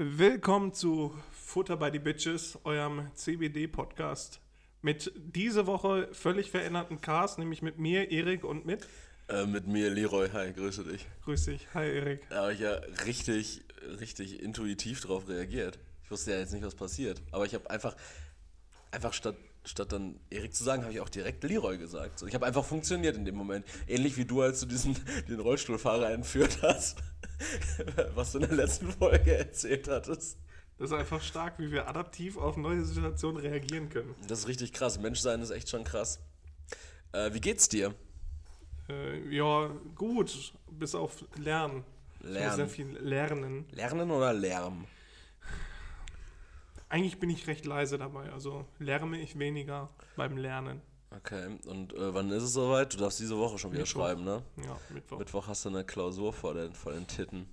Willkommen zu Futter by the Bitches, eurem CBD-Podcast. Mit diese Woche völlig veränderten Cast, nämlich mit mir, Erik und mit. Äh, mit mir, Leroy. Hi, grüße dich. Grüß dich. Hi, Erik. Da habe ich ja richtig, richtig intuitiv drauf reagiert. Ich wusste ja jetzt nicht, was passiert. Aber ich habe einfach, einfach statt, statt dann Erik zu sagen, habe ich auch direkt Leroy gesagt. So, ich habe einfach funktioniert in dem Moment. Ähnlich wie du, als du diesen, den Rollstuhlfahrer entführt hast, was du in der letzten Folge erzählt hattest. Das ist einfach stark, wie wir adaptiv auf neue Situationen reagieren können. Das ist richtig krass. Menschsein ist echt schon krass. Äh, wie geht's dir? Äh, ja, gut, bis auf Lernen. Lernen. Sehr viel lernen. Lernen oder Lärm? Eigentlich bin ich recht leise dabei, also lärme ich weniger beim Lernen. Okay, und äh, wann ist es soweit? Du darfst diese Woche schon wieder Mittwoch. schreiben, ne? Ja, Mittwoch. Mittwoch hast du eine Klausur vor den, vor den Titten.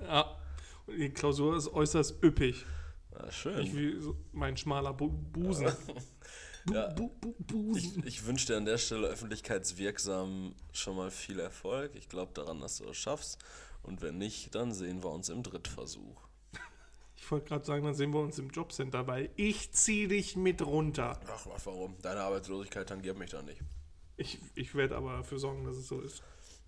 Ja, und die Klausur ist äußerst üppig. Ah, schön. Ich wie so mein schmaler Bu Busen. Bu Ja. Bu Bu Ich, Busen. ich wünsche dir an der Stelle öffentlichkeitswirksam schon mal viel Erfolg. Ich glaube daran, dass du es schaffst. Und wenn nicht, dann sehen wir uns im Drittversuch. Ich wollte gerade sagen, dann sehen wir uns im Jobcenter, weil ich zieh dich mit runter. Ach, was, warum? Deine Arbeitslosigkeit tangiert mich da nicht. Ich, ich werde aber dafür sorgen, dass es so ist.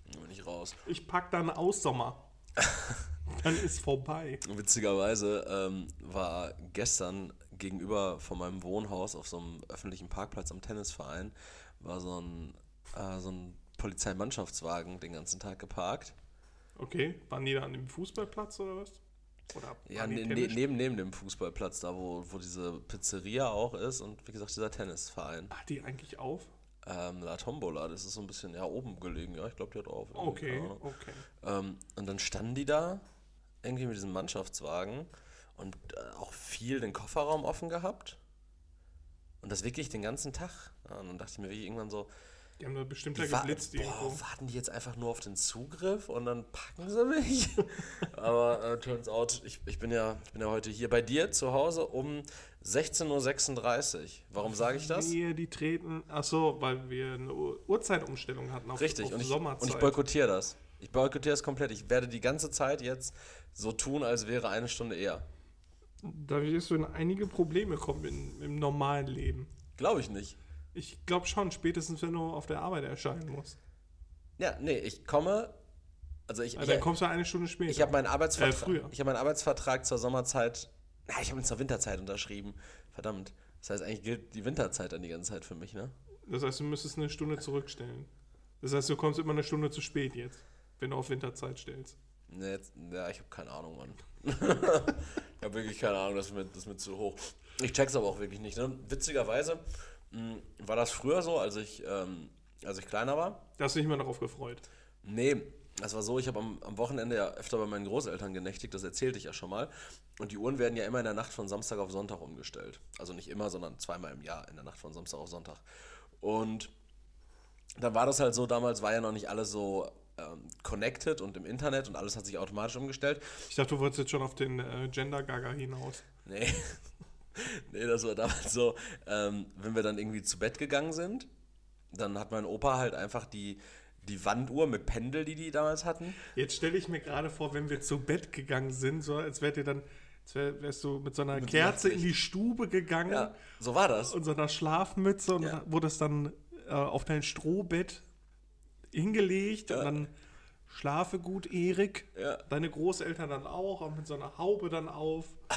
Bin ich raus. Ich pack dann aus Sommer. dann ist vorbei. Witzigerweise ähm, war gestern gegenüber von meinem Wohnhaus auf so einem öffentlichen Parkplatz am Tennisverein war so ein, äh, so ein Polizeimannschaftswagen den ganzen Tag geparkt. Okay, waren die da an dem Fußballplatz oder was? Oder Ja, ne, ne, neben, neben dem Fußballplatz, da wo, wo diese Pizzeria auch ist und wie gesagt dieser Tennisverein. Hat die eigentlich auf? Ähm, La Tombola, das ist so ein bisschen ja oben gelegen, ja, ich glaube, die hat auf. Okay, okay. Ähm, und dann standen die da irgendwie mit diesem Mannschaftswagen und äh, auch viel den Kofferraum offen gehabt. Und das wirklich den ganzen Tag. Ja, und dann dachte ich mir wirklich irgendwann so, Die haben da bestimmt da geblitzt irgendwo. boah, warten die jetzt einfach nur auf den Zugriff und dann packen sie mich? Aber äh, turns out, ich, ich, bin ja, ich bin ja heute hier bei dir zu Hause um 16.36 Uhr. Warum sage ich das? Wir, die treten, ach so, weil wir eine Uhr- Uhrzeitumstellung hatten auf, Richtig, auf und ich, Sommerzeit. und ich boykottiere das. Ich boykottiere es komplett. Ich werde die ganze Zeit jetzt so tun, als wäre eine Stunde eher. da wirst du in einige Probleme kommen in, im normalen Leben. Glaube ich nicht. Ich glaube schon, spätestens wenn du auf der Arbeit erscheinen musst. Ja, nee, ich komme. Also ich, Also ich, dann kommst du eine Stunde später. ich habe meinen Äh, Arbeitsvertrag. früher. ich habe meinen Arbeitsvertrag zur Sommerzeit. Na, ich habe ihn zur Winterzeit unterschrieben. Verdammt. Das heißt, eigentlich gilt die Winterzeit dann die ganze Zeit für mich, ne? Das heißt, du müsstest eine Stunde zurückstellen. Das heißt, du kommst immer eine Stunde zu spät jetzt, wenn du auf Winterzeit stellst. Nee, jetzt, ja, ich habe keine Ahnung, Mann. ich habe wirklich keine Ahnung, das ist, mir, das ist mir zu hoch. Ich check's aber auch wirklich nicht. Ne? Witzigerweise war das früher so, als ich, ähm, als ich kleiner war. Da hast du dich immer darauf gefreut. Nee, das war so, ich habe am, am Wochenende ja öfter bei meinen Großeltern genächtigt, das erzählte ich ja schon mal. Und die Uhren werden ja immer in der Nacht von Samstag auf Sonntag umgestellt. Also nicht immer, sondern zweimal im Jahr in der Nacht von Samstag auf Sonntag. Und dann war das halt so, damals war ja noch nicht alles so ähm, connected und im Internet und alles hat sich automatisch umgestellt. Ich dachte, du wolltest jetzt schon auf den äh, Gender-Gaga hinaus. Nee. nee, das war damals so, ähm, wenn wir dann irgendwie zu Bett gegangen sind, dann hat mein Opa halt einfach die, die Wanduhr mit Pendel, die die damals hatten. Jetzt stelle ich mir gerade vor, wenn wir zu Bett gegangen sind, so als wärt ihr dann, als wär, wärst du mit so einer Mit Kerze in die Stube gegangen Ja, so war das. und so einer Schlafmütze und Ja. wurdest dann äh, auf dein Strohbett hingelegt Ja. und dann schlafe gut, Erik. Ja. Deine Großeltern dann auch, auch mit so einer Haube dann auf.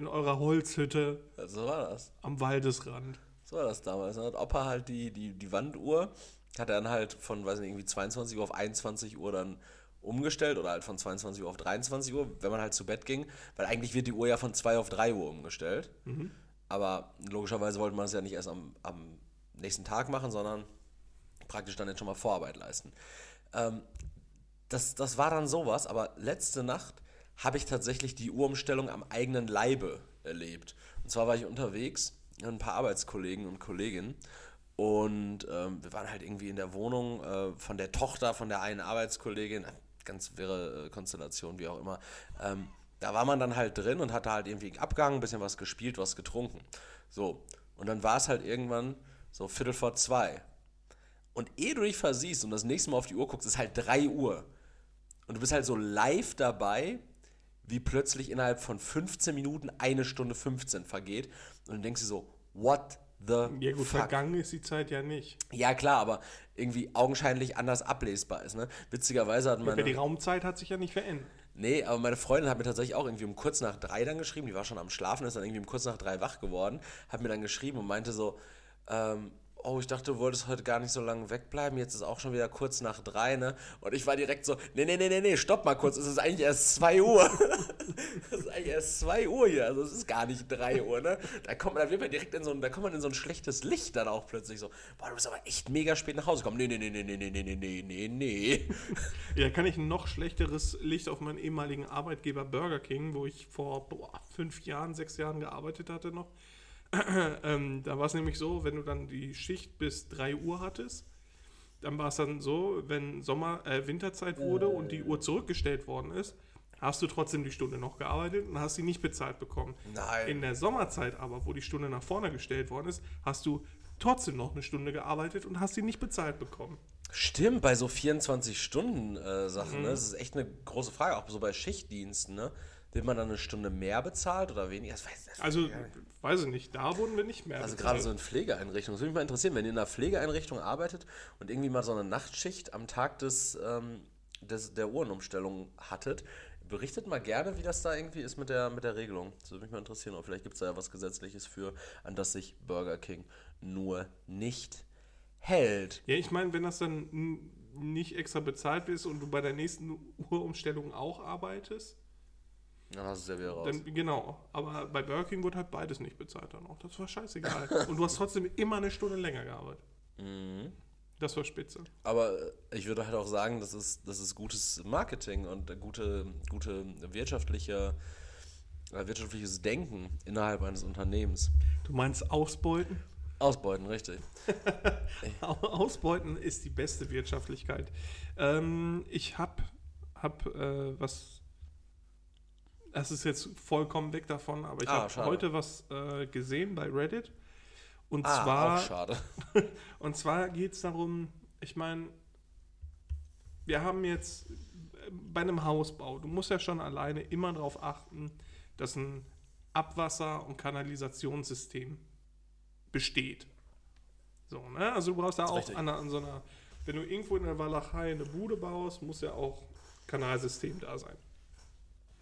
In eurer Holzhütte so war das. am Waldesrand. So war das damals. Dann hat Opa halt die, die, die Wanduhr, hat er dann halt von, weiß nicht, irgendwie 22 Uhr auf 21 Uhr dann umgestellt oder halt von 22 Uhr auf 23 Uhr, wenn man halt zu Bett ging, weil eigentlich wird die Uhr ja von 2 auf 3 Uhr umgestellt. Aber logischerweise wollte man es ja nicht erst am, am nächsten Tag machen, sondern praktisch dann jetzt schon mal Vorarbeit leisten. Ähm, das, das war dann sowas, aber letzte Nacht habe ich tatsächlich die Uhrumstellung am eigenen Leibe erlebt. Und zwar war ich unterwegs mit ein paar Arbeitskollegen und Kolleginnen und ähm, wir waren halt irgendwie in der Wohnung äh, von der Tochter von der einen Arbeitskollegin, ganz wirre äh, Konstellation, wie auch immer. Ähm, da war man dann halt drin und hatte halt irgendwie abgehangen, ein bisschen was gespielt, was getrunken. So, und dann war es halt irgendwann so Viertel vor zwei. Und ehe du dich versiehst und das nächste Mal auf die Uhr guckst, ist halt 3 Uhr. Und du bist halt so live dabei, wie plötzlich innerhalb von 15 Minuten eine Stunde 15 vergeht. Und dann denkst du so, what the Ja gut, fuck? vergangen ist die Zeit ja nicht. Ja, klar, aber irgendwie augenscheinlich anders ablesbar ist. Ne? Witzigerweise hat Aber die meine. Raumzeit hat sich ja nicht verändert. Nee, aber meine Freundin hat mir tatsächlich auch irgendwie um kurz nach drei dann geschrieben. Die war schon am Schlafen, ist dann irgendwie um kurz nach drei wach geworden. Hat mir dann geschrieben und meinte so: ähm, Oh, ich dachte, du wolltest heute gar nicht so lange wegbleiben. Jetzt ist auch schon wieder kurz nach drei, ne? Und ich war direkt so: Nee, nee, nee, nee, nee, stopp mal kurz. Es ist eigentlich erst zwei Uhr. Es ist eigentlich erst zwei Uhr hier. Also, es ist gar nicht drei Uhr, ne? Da kommt man, da wird man direkt in so ein, da kommt man in so ein schlechtes Licht dann auch plötzlich so: Boah, du bist aber echt mega spät nach Hause gekommen. Nee, nee, nee, nee, nee, nee, nee, nee, nee, nee. Ja, kann ich ein noch schlechteres Licht auf meinen ehemaligen Arbeitgeber Burger King, wo ich vor boah, fünf Jahren, sechs Jahren gearbeitet hatte noch. ähm, da war es nämlich so, wenn du dann die Schicht bis 3 Uhr hattest, dann war es dann so, wenn Sommer, äh, Winterzeit wurde und die Uhr zurückgestellt worden ist, hast du trotzdem die Stunde noch gearbeitet und hast sie nicht bezahlt bekommen. Nein. In der Sommerzeit aber, wo die Stunde nach vorne gestellt worden ist, hast du trotzdem noch eine Stunde gearbeitet und hast sie nicht bezahlt bekommen. Stimmt, bei so 24-Stunden-Sachen, ne? Das ist echt eine große Frage, auch so bei Schichtdiensten, ne? Wird man dann eine Stunde mehr bezahlt oder weniger? Das weiß, das Also, weiß ich nicht, da wurden wir nicht mehr. Also bezahlt. gerade so in Pflegeeinrichtungen. Das würde mich mal interessieren, wenn ihr in einer Pflegeeinrichtung arbeitet und irgendwie mal so eine Nachtschicht am Tag des, ähm, des, der Uhrenumstellung hattet, berichtet mal gerne, wie das da irgendwie ist mit der, mit der Regelung. Das würde mich mal interessieren. Und vielleicht gibt es da ja was Gesetzliches für, an das sich Burger King nur nicht hält. Ja, ich meine, wenn das dann nicht extra bezahlt ist und du bei der nächsten Uhrumstellung auch arbeitest, Dann hast du es ja wieder raus. dann genau. Aber bei Burger King wird halt beides nicht bezahlt dann auch. Das war scheißegal. und du hast trotzdem immer eine Stunde länger gearbeitet. Mhm. Das war spitze. Aber äh, ich würde halt auch sagen, das ist, das ist gutes Marketing und gute, gute wirtschaftliche, äh, wirtschaftliches Denken innerhalb eines Unternehmens. Du meinst Ausbeuten? Ausbeuten, richtig. Au- Ausbeuten ist die beste Wirtschaftlichkeit. Ähm, ich habe hab, äh, was. Das ist jetzt vollkommen weg davon, aber ich Ah, habe heute was äh, gesehen bei Reddit. Und Ah, zwar, auch schade. und zwar geht es darum, ich meine, wir haben jetzt äh, bei einem Hausbau, du musst ja schon alleine immer darauf achten, dass ein Abwasser- und Kanalisationssystem besteht. So, ne? Also du brauchst da auch an, an so einer, wenn du irgendwo in der Walachei eine Bude baust, muss ja auch Kanalsystem da sein.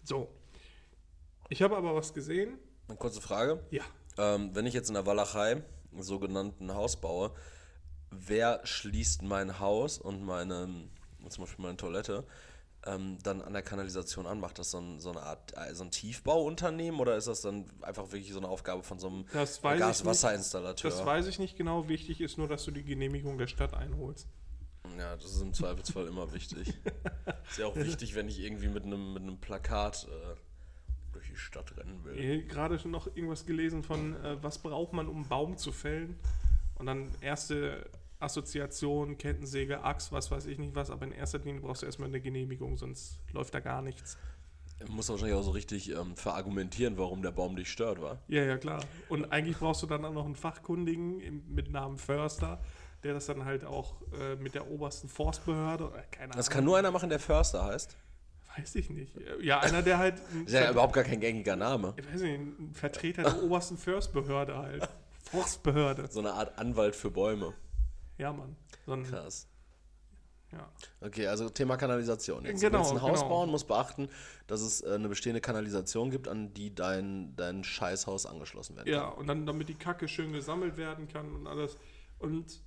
So. Ich habe aber was gesehen. Eine kurze Frage. Ja. Ähm, wenn ich jetzt in der Walachei einen sogenannten Haus baue, wer schließt mein Haus und meine, zum Beispiel meine Toilette, ähm, dann an der Kanalisation an? Macht das so, ein, so eine Art, äh, so ein Tiefbauunternehmen oder ist das dann einfach wirklich so eine Aufgabe von so einem Gaswasserinstallateur? Das weiß ich nicht genau. Wichtig ist nur, dass du die Genehmigung der Stadt einholst. Ja, das ist im Zweifelsfall immer wichtig. ist ja auch wichtig, wenn ich irgendwie mit einem, mit einem Plakat äh, Stadt rennen will. Gerade schon noch irgendwas gelesen von, äh, was braucht man, um einen Baum zu fällen? Und dann erste Assoziation, Kettensäge, Axt, was weiß ich nicht was, aber in erster Linie brauchst du erstmal eine Genehmigung, sonst läuft da gar nichts. Man muss wahrscheinlich auch so richtig ähm, verargumentieren, warum der Baum dich stört, war. Ja, ja, klar. Und eigentlich brauchst du dann auch noch einen Fachkundigen mit Namen Förster, der das dann halt auch äh, mit der obersten Forstbehörde, oder keine Das Ahnung, kann nur einer machen, der Förster heißt. Weiß ich nicht. Ja, einer, der halt, Ist ja Ver- überhaupt gar kein gängiger Name. ich weiß nicht, ein Vertreter der obersten Forstbehörde halt. Forstbehörde. So eine Art Anwalt für Bäume. Ja, Mann. So ein, Krass. ja. Okay, also Thema Kanalisation. Jetzt Genau, willst du ein Haus genau. bauen, muss beachten, dass es äh, eine bestehende Kanalisation gibt, an die dein, dein Scheißhaus angeschlossen werden Ja, und dann, damit die Kacke schön gesammelt werden kann und alles. Und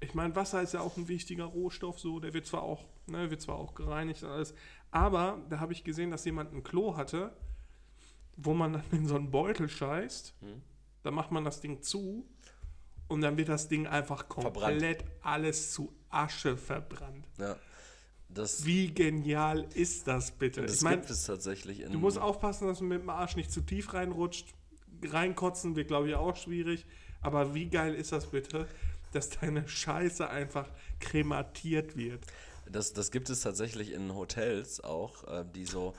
ich meine, Wasser ist ja auch ein wichtiger Rohstoff, so, der wird zwar auch, ne, wird zwar auch gereinigt und alles, aber da habe ich gesehen, dass jemand ein Klo hatte, wo man dann in so einen Beutel scheißt, Hm. dann macht man das Ding zu und dann wird das Ding einfach komplett alles zu Asche verbrannt. Ja. Das, Wie genial ist das bitte? das ich meine, gibt es tatsächlich in. Du musst aufpassen, dass du mit dem Arsch nicht zu tief reinrutscht. Reinkotzen wird, glaube ich, auch schwierig. Aber wie geil ist das bitte, dass deine Scheiße einfach krematiert wird? Das, das gibt es tatsächlich in Hotels auch, äh, die so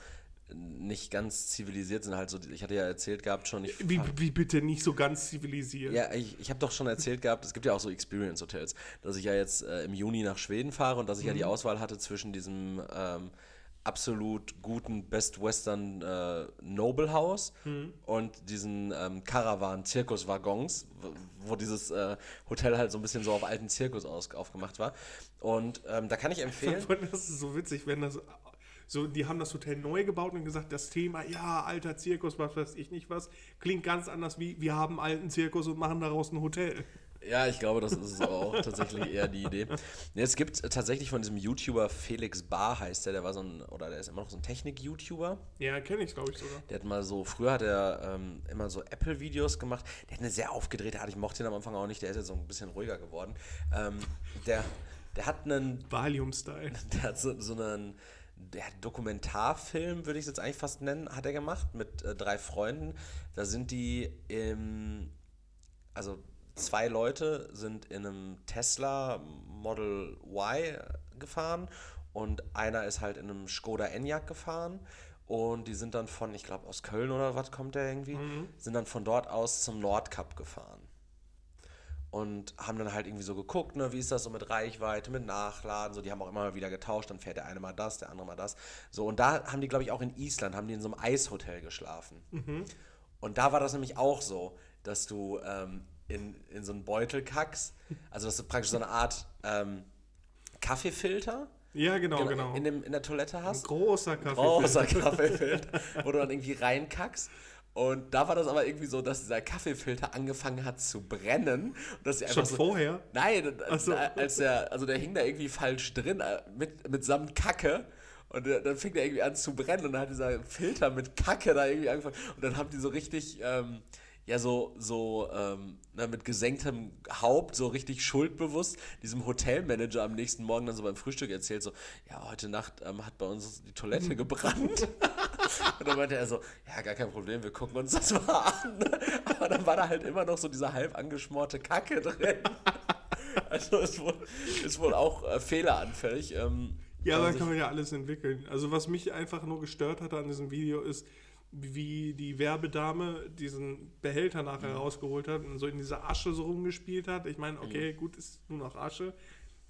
nicht ganz zivilisiert sind. Halt so, ich hatte ja erzählt gehabt schon, ich Wie, wie bitte nicht so ganz zivilisiert? Ja, ich, ich habe doch schon erzählt gehabt, es gibt ja auch so Experience-Hotels, dass ich ja jetzt äh, im Juni nach Schweden fahre und dass ich ja die Auswahl hatte zwischen diesem ähm, absolut guten Best Western äh, Noble House und diesen ähm, Caravan-Zirkuswaggons, wo, wo dieses äh, Hotel halt so ein bisschen so auf alten Zirkus aus, aufgemacht war. Und ähm, da kann ich empfehlen. Das ist so witzig, wenn das. So, die haben das Hotel neu gebaut und gesagt, das Thema, ja, alter Zirkus, was weiß ich nicht was, klingt ganz anders wie, wir haben einen alten Zirkus und machen daraus ein Hotel. Ja, ich glaube, das ist auch tatsächlich eher die Idee. Es gibt tatsächlich von diesem YouTuber Felix Bar heißt der, der war so ein, oder der ist immer noch so ein Technik-YouTuber. Ja, kenne ich, glaube ich sogar. Der hat mal so, früher hat er ähm, immer so Apple-Videos gemacht. Der hat eine sehr aufgedrehte Art, ich mochte ihn am Anfang auch nicht, der ist jetzt so ein bisschen ruhiger geworden. Ähm, der, der hat einen, Valium-Style. der hat so, so einen der Dokumentarfilm, würde ich es jetzt eigentlich fast nennen, hat er gemacht mit äh, drei Freunden. Da sind die im, also zwei Leute sind in einem Tesla Model Y gefahren und einer ist halt in einem Skoda Enyaq gefahren und die sind dann von, ich glaube aus Köln oder was kommt der irgendwie, sind dann von dort aus zum Nordkap gefahren und haben dann halt irgendwie so geguckt, ne, wie ist das so mit Reichweite, mit Nachladen, so, die haben auch immer mal wieder getauscht, dann fährt der eine mal das, der andere mal das. So, und da haben die, glaube ich, auch in Island, haben die in so einem Eishotel geschlafen. Und da war das nämlich auch so, dass du ähm, in, in so einen Beutel kackst, also dass du praktisch so eine Art ähm, Kaffeefilter Ja, genau, genau. In, dem, in der Toilette Ein hast. großer Kaffee. Großer Kaffeefilter, wo du dann irgendwie reinkackst. Und da war das aber irgendwie so, dass dieser Kaffeefilter angefangen hat zu brennen. Und dass sie einfach Schon so, vorher? Nein, so. als der, also der hing da irgendwie falsch drin, äh, mit, mit samt Kacke. Und der- dann fing der irgendwie an zu brennen und dann hat dieser Filter mit Kacke da irgendwie angefangen. Und dann haben die so richtig, ähm, ja, so, so ähm, na, mit gesenktem Haupt, so richtig schuldbewusst, diesem Hotelmanager am nächsten Morgen dann so beim Frühstück erzählt, so, ja, heute Nacht ähm, hat bei uns die Toilette gebrannt. Und dann meinte er so, ja, gar kein Problem, wir gucken uns das mal an. Aber dann war da halt immer noch so diese halb angeschmorte Kacke drin. Also ist wohl, ist wohl auch äh, fehleranfällig. Ähm, Ja, da kann man ja alles entwickeln. Also was mich einfach nur gestört hatte an diesem Video ist, wie die Werbedame diesen Behälter nachher Mhm. rausgeholt hat und so in dieser Asche so rumgespielt hat. Ich meine, okay, Mhm. gut, ist nur noch Asche.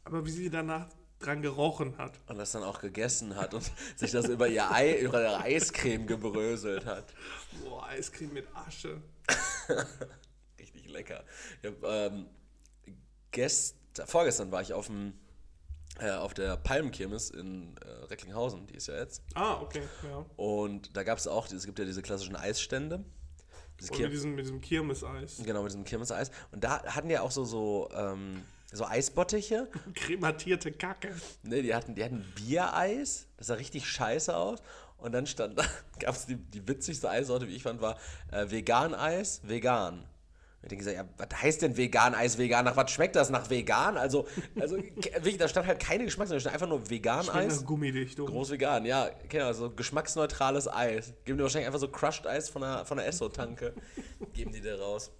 Aber wie sie danach dran gerochen hat. und das dann auch gegessen hat und sich das über ihr Ei, über ihre Eiscreme gebröselt hat. Boah, Eiscreme mit Asche. Richtig lecker. Ich hab, ähm, gest, vorgestern war ich auf dem äh, auf der Palmenkirmes in äh, Recklinghausen, die ist ja jetzt. Ah, okay, ja. Und da gab es auch, es gibt ja diese klassischen Eisstände. Diese mit diesem, mit diesem Kirmeseis. Genau, mit diesem Kirmeseis. Und da hatten die auch so, so, ähm, so Eisbottiche. Krematierte Kacke. Ne, die hatten, die hatten Biereis. Das sah richtig scheiße aus. Und dann stand da, gab es die, die witzigste Eissorte, wie ich fand, war äh, Vegan-Eis, vegan. Und ich denke, ja, was heißt denn Vegan-Eis, vegan? Nach was schmeckt das? Nach vegan? Also, also wirklich, da stand halt keine Geschmacksrichtung, stand einfach nur Schmeckt Vegan-Eis. nach Gummidichtung. Groß vegan, ja, genau, so geschmacksneutrales Eis. Geben die wahrscheinlich einfach so Crushed Eis von der, von der Esso-Tanke. Geben die da raus.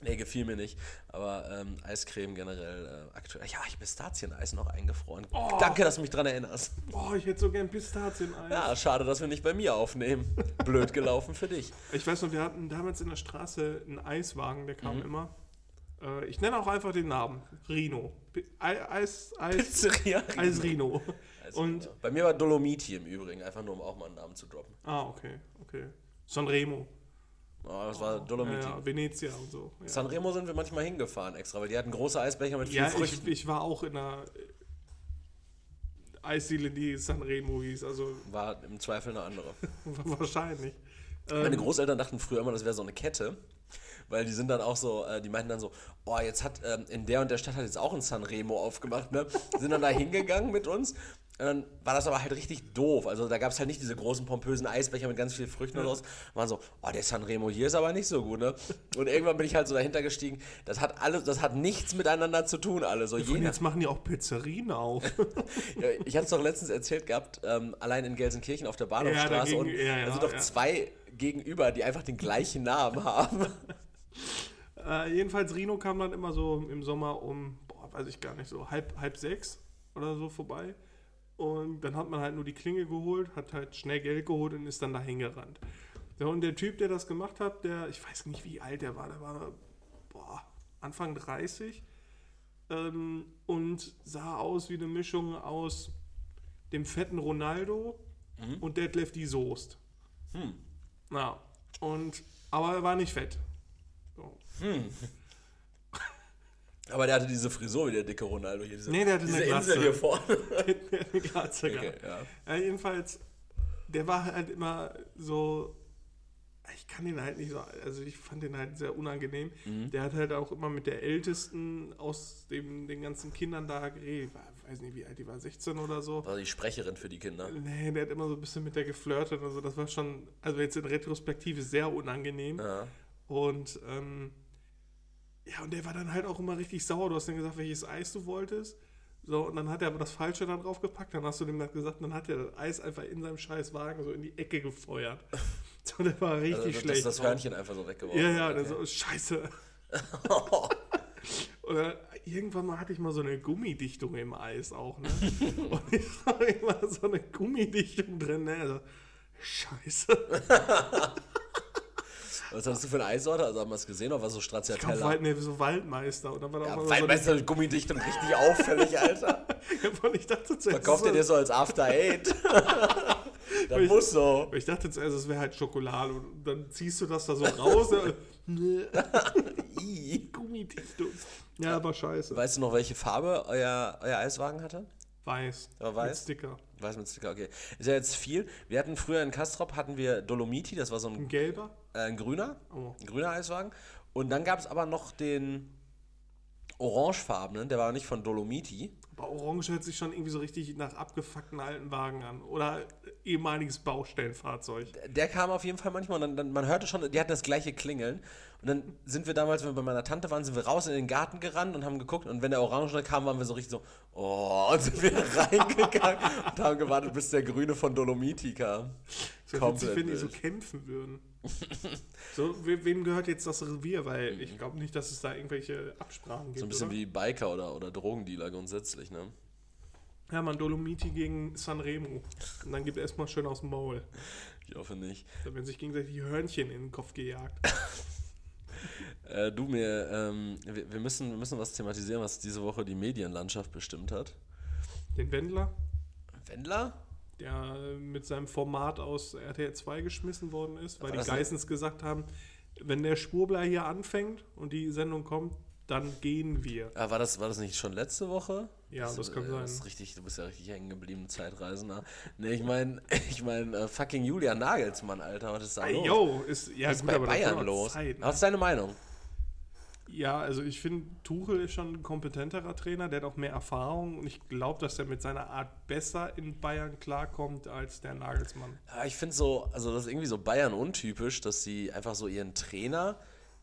Nee, gefiel mir nicht. Aber ähm, Eiscreme generell äh, aktuell. Ja, ich habe Pistazieneis noch eingefroren. Danke, dass du mich dran erinnerst. Oh, ich hätte so gern Pistazieneis. Ja, schade, dass wir nicht bei mir aufnehmen. Blöd gelaufen für dich. Ich weiß noch, wir hatten damals in der Straße einen Eiswagen, der Mhm. kam immer. Äh, ich nenne auch einfach den Namen. Rino. Ei- Eis, Eis, Pizzeria. Eis Rino. Und, Bei mir war Dolomiti im Übrigen, einfach nur um auch mal einen Namen zu droppen. ah, okay, okay. Sanremo. Oh, das war Dolomiti. Ja, Venezia und so. Ja, Sanremo sind wir manchmal hingefahren extra, weil die hatten große Eisbecher mit vielen ja ich, Früchten. ich war auch in einer Eisdiele, die Sanremo hieß. Also War im Zweifel eine andere. wahrscheinlich. Meine Ähm, Großeltern dachten früher immer, das wäre so eine Kette. Weil die sind dann auch so, äh, die meinten dann so, oh, jetzt hat ähm, in der und der Stadt hat jetzt auch ein Sanremo aufgemacht, ne? Sind dann da hingegangen mit uns. Und dann war das aber halt richtig doof. Also da gab es halt nicht diese großen pompösen Eisbecher mit ganz vielen Früchten oder so. Waren so, oh, der Sanremo hier ist aber nicht so gut, ne? Und irgendwann bin ich halt so dahinter gestiegen. Das hat alles, das hat nichts miteinander zu tun, alle. So und jeder, jetzt machen die auch Pizzerien auf. ja, ich hatte es doch letztens erzählt gehabt, ähm, allein in Gelsenkirchen auf der Bahnhofstraße. Ja, und ja, ja, da sind doch ja. zwei gegenüber, die einfach den gleichen Namen haben. Äh, jedenfalls, Rino kam dann immer so im Sommer um, boah, weiß ich gar nicht, so halb, halb sechs oder so vorbei. Und dann hat man halt nur die Klinge geholt, hat halt schnell Geld geholt und ist dann dahin gerannt. Ja, und der Typ, der das gemacht hat, der, ich weiß nicht, wie alt der war, der war boah, Anfang 30 ähm, und sah aus wie eine Mischung aus dem fetten Ronaldo und Detlef die Soest. Hm. Ja, und, aber er war nicht fett. So. Aber der hatte diese Frisur wie der dicke Ronaldo hier. Diese, Nee, der hatte diese eine Glatze. Insel hier vorne. Eine Glatze Okay, ja. Ja, jedenfalls, der war halt immer so. Ich kann den halt nicht so. Also, ich fand den halt sehr unangenehm. Mhm. Der hat halt auch immer mit der Ältesten aus dem, den ganzen Kindern da geredet. Ich weiß nicht, wie alt die war, 16 oder so. War die Sprecherin für die Kinder. Nee, der hat immer so ein bisschen mit der geflirtet und so. Das war schon, also jetzt in Retrospektive sehr unangenehm. Ja. Und ähm, ja, und der war dann halt auch immer richtig sauer. Du hast dann gesagt, welches Eis du wolltest. So, und dann hat er aber das Falsche da drauf gepackt. Dann hast du dem das gesagt, und dann hat er das Eis einfach in seinem scheiß Wagen so in die Ecke gefeuert. So, der war richtig Also, das, schlecht. das drauf. Hörnchen einfach so weggeworfen. Ja, ja, okay. so, scheiße. Oder irgendwann mal hatte ich mal so eine Gummidichtung im Eis auch, ne? Und ich habe immer so eine Gummidichtung drin, ne? Also, scheiße. Was hast du für eine Eissorte? Also haben wir es gesehen, oder war so Ich Stracciatella? Wald, nee, so Waldmeister. Dann war Ja, mal so Waldmeister mit Gummidichtung, richtig auffällig, Alter. ich dachte Verkauft er dir so als After Eight? das Ich- muss so. Ich dachte zuerst, es wäre halt Schokolade und dann ziehst du das da so raus. ne? Gummidichtung. Ja, aber scheiße. Weißt du noch, welche Farbe euer, euer Eiswagen hatte? Weiß. Aber weiß? Mit Sticker. Weiß mit Sticker, okay. Ist ja jetzt viel. Wir hatten früher in Kastrop hatten wir Dolomiti, das war so ein, Ein gelber? Äh, ein grüner, Oh. ein grüner Eiswagen. Und dann gab es aber noch den orangefarbenen, der war nicht von Dolomiti. Aber Orange hört sich schon irgendwie so richtig nach abgefuckten alten Wagen an. Oder ehemaliges Baustellenfahrzeug. Der kam auf jeden Fall manchmal und dann, dann man hörte schon, die hatten das gleiche Klingeln. Und dann sind wir damals, wenn wir bei meiner Tante waren, sind wir raus in den Garten gerannt und haben geguckt. Und wenn der Orange kam, waren wir so richtig so, oh, und sind wir reingegangen und haben gewartet, bis der Grüne von Dolomiti kam. So witzig, Komplett wenn die so kämpfen würden. So, we wem gehört jetzt das Revier? Weil ich glaube nicht, dass es da irgendwelche Absprachen gibt. So ein bisschen oder? wie Biker oder, oder Drogendealer grundsätzlich, ne? Ja, man, Dolomiti gegen Sanremo. Und dann gibt er erstmal schön aus dem Maul. Ich hoffe nicht. Da werden sich gegenseitig die Hörnchen in den Kopf gejagt. Äh, du, mir, ähm, wir, wir, müssen, wir müssen was thematisieren, was diese Woche die Medienlandschaft bestimmt hat. Den Wendler, Wendler? Der mit seinem Format aus RTL 2 geschmissen worden ist, weil die das nicht- Geissens gesagt haben, wenn der Spurbler hier anfängt und die Sendung kommt, dann gehen wir. Ah, war, das, war das nicht schon letzte Woche? Ja, das kann äh, sein. Das ist richtig, du bist ja richtig hängen geblieben, Zeitreisender. Nee, ich meine, ich mein, äh, fucking Julia Nagelsmann, Alter, was ist da los? yo, ist, ja, was ist gut, bei das Bayern los? Zeit, ne? Was ist deine Meinung? Ja, also ich finde, Tuchel ist schon ein kompetenterer Trainer, der hat auch mehr Erfahrung und ich glaube, dass er mit seiner Art besser in Bayern klarkommt als der Nagelsmann. Ja, ich finde so, also das ist irgendwie so Bayern untypisch, dass sie einfach so ihren Trainer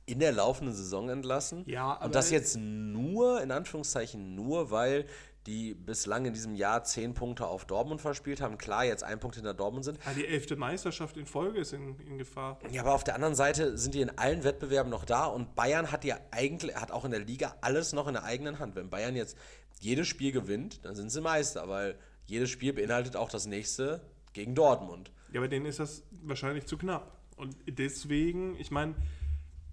in der laufenden Saison entlassen. Ja, aber- Und das jetzt nur, in Anführungszeichen nur, weil die bislang in diesem Jahr zehn Punkte auf Dortmund verspielt haben. Klar, jetzt ein Punkt hinter Dortmund sind. Ja, die elfte Meisterschaft in Folge ist in, in Gefahr. Ja, aber auf der anderen Seite sind die in allen Wettbewerben noch da und Bayern hat ja eigentlich, hat auch in der Liga alles noch in der eigenen Hand. Wenn Bayern jetzt jedes Spiel gewinnt, dann sind sie Meister, weil jedes Spiel beinhaltet auch das nächste gegen Dortmund. Ja, aber denen ist das wahrscheinlich zu knapp. Und deswegen, ich meine,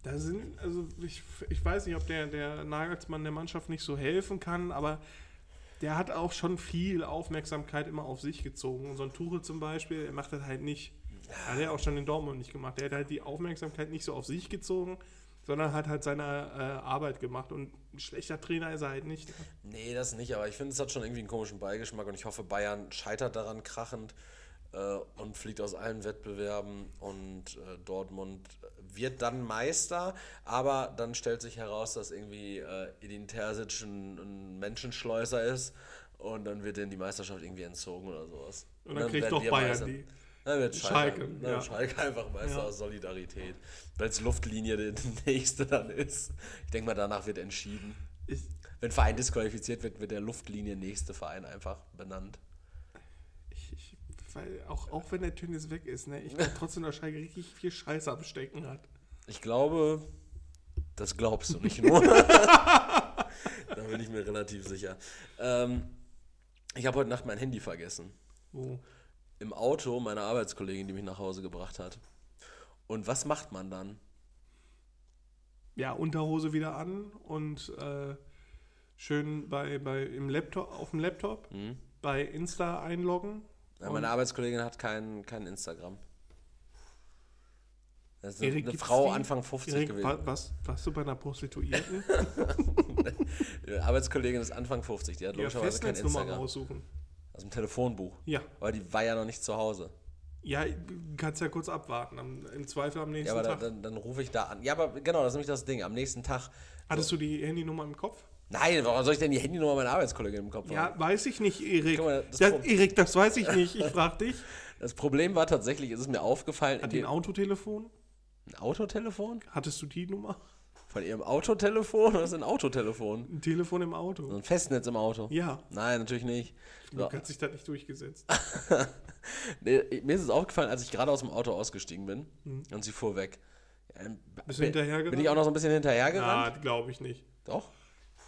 da sind, also ich, ich weiß nicht, ob der, der Nagelsmann der Mannschaft nicht so helfen kann, aber der hat auch schon viel Aufmerksamkeit immer auf sich gezogen. Und so ein Tuchel zum Beispiel, er macht das halt nicht. Hat er auch schon in Dortmund nicht gemacht. Der hat halt die Aufmerksamkeit nicht so auf sich gezogen, sondern hat halt seine äh, Arbeit gemacht. Und ein schlechter Trainer ist er halt nicht. Nee, das nicht, aber ich finde, es hat schon irgendwie einen komischen Beigeschmack und ich hoffe, Bayern scheitert daran krachend äh, und fliegt aus allen Wettbewerben und äh, Dortmund wird dann Meister, aber dann stellt sich heraus, dass irgendwie äh, Edin Terzic ein, ein Menschenschleuser ist und dann wird denen die Meisterschaft irgendwie entzogen oder sowas. Und dann kriegt werden doch Bayern Meister. die. Dann wird Schalke, Schalke, dann ja. Schalke einfach Meister Ja. aus Solidarität, weil es Luftlinie die nächste dann ist. Ich denke mal, danach wird entschieden. Ich, Wenn ein Verein disqualifiziert wird, wird der Luftlinie nächste Verein einfach benannt. Weil auch, auch wenn der Tönnis weg ist, ne, ich glaube trotzdem, dass Schalke richtig viel Scheiße am Stecken hat. Ich glaube, das glaubst du nicht nur. da bin ich mir relativ sicher. Ähm, ich habe heute Nacht mein Handy vergessen. Wo? Im Auto meiner Arbeitskollegin, die mich nach Hause gebracht hat. Und was macht man dann? ja, Unterhose wieder an und äh, schön bei, bei im Laptop, auf dem Laptop Hm? bei Insta einloggen Ja, meine Arbeitskollegin hat kein, kein Instagram. Das ist Erik, eine Frau die? Anfang 50 Erik, gewesen. wa- was, warst du bei einer Prostituierten? Die Arbeitskollegin ist Anfang 50, die hat ja, logischerweise kein Festnetznummer Instagram. raussuchen. Aus dem Telefonbuch. Ja. Aber die war ja noch nicht zu Hause. Ja, du kannst ja kurz abwarten. Am, Im Zweifel am Ja, nächsten aber dann, Tag. dann, dann rufe ich da an. Ja, aber genau, das ist nämlich das Ding. Am nächsten Tag. Hattest du die Handynummer im Kopf? Nein, warum soll ich denn die Handynummer meiner Arbeitskollegin im Kopf haben? Ja, weiß ich nicht, Erik. Mal, das das, Erik, das weiß ich nicht. Ich frag dich. Das Problem war tatsächlich, ist es mir aufgefallen, Hat die ein Autotelefon? ein Autotelefon? Hattest du die Nummer? Von ihrem Autotelefon oder ist ein Autotelefon? Ein Telefon im Auto? So ein Festnetz im Auto? Ja. Nein, natürlich nicht. Du hat sich da nicht durchgesetzt. Nee, mir ist es aufgefallen, als ich gerade aus dem Auto ausgestiegen bin und sie fuhr weg. Ja, Mhm. Bist du bin, hinterhergerannt? bin ich auch noch so ein bisschen hinterhergerannt? Ah, glaube ich nicht. Doch.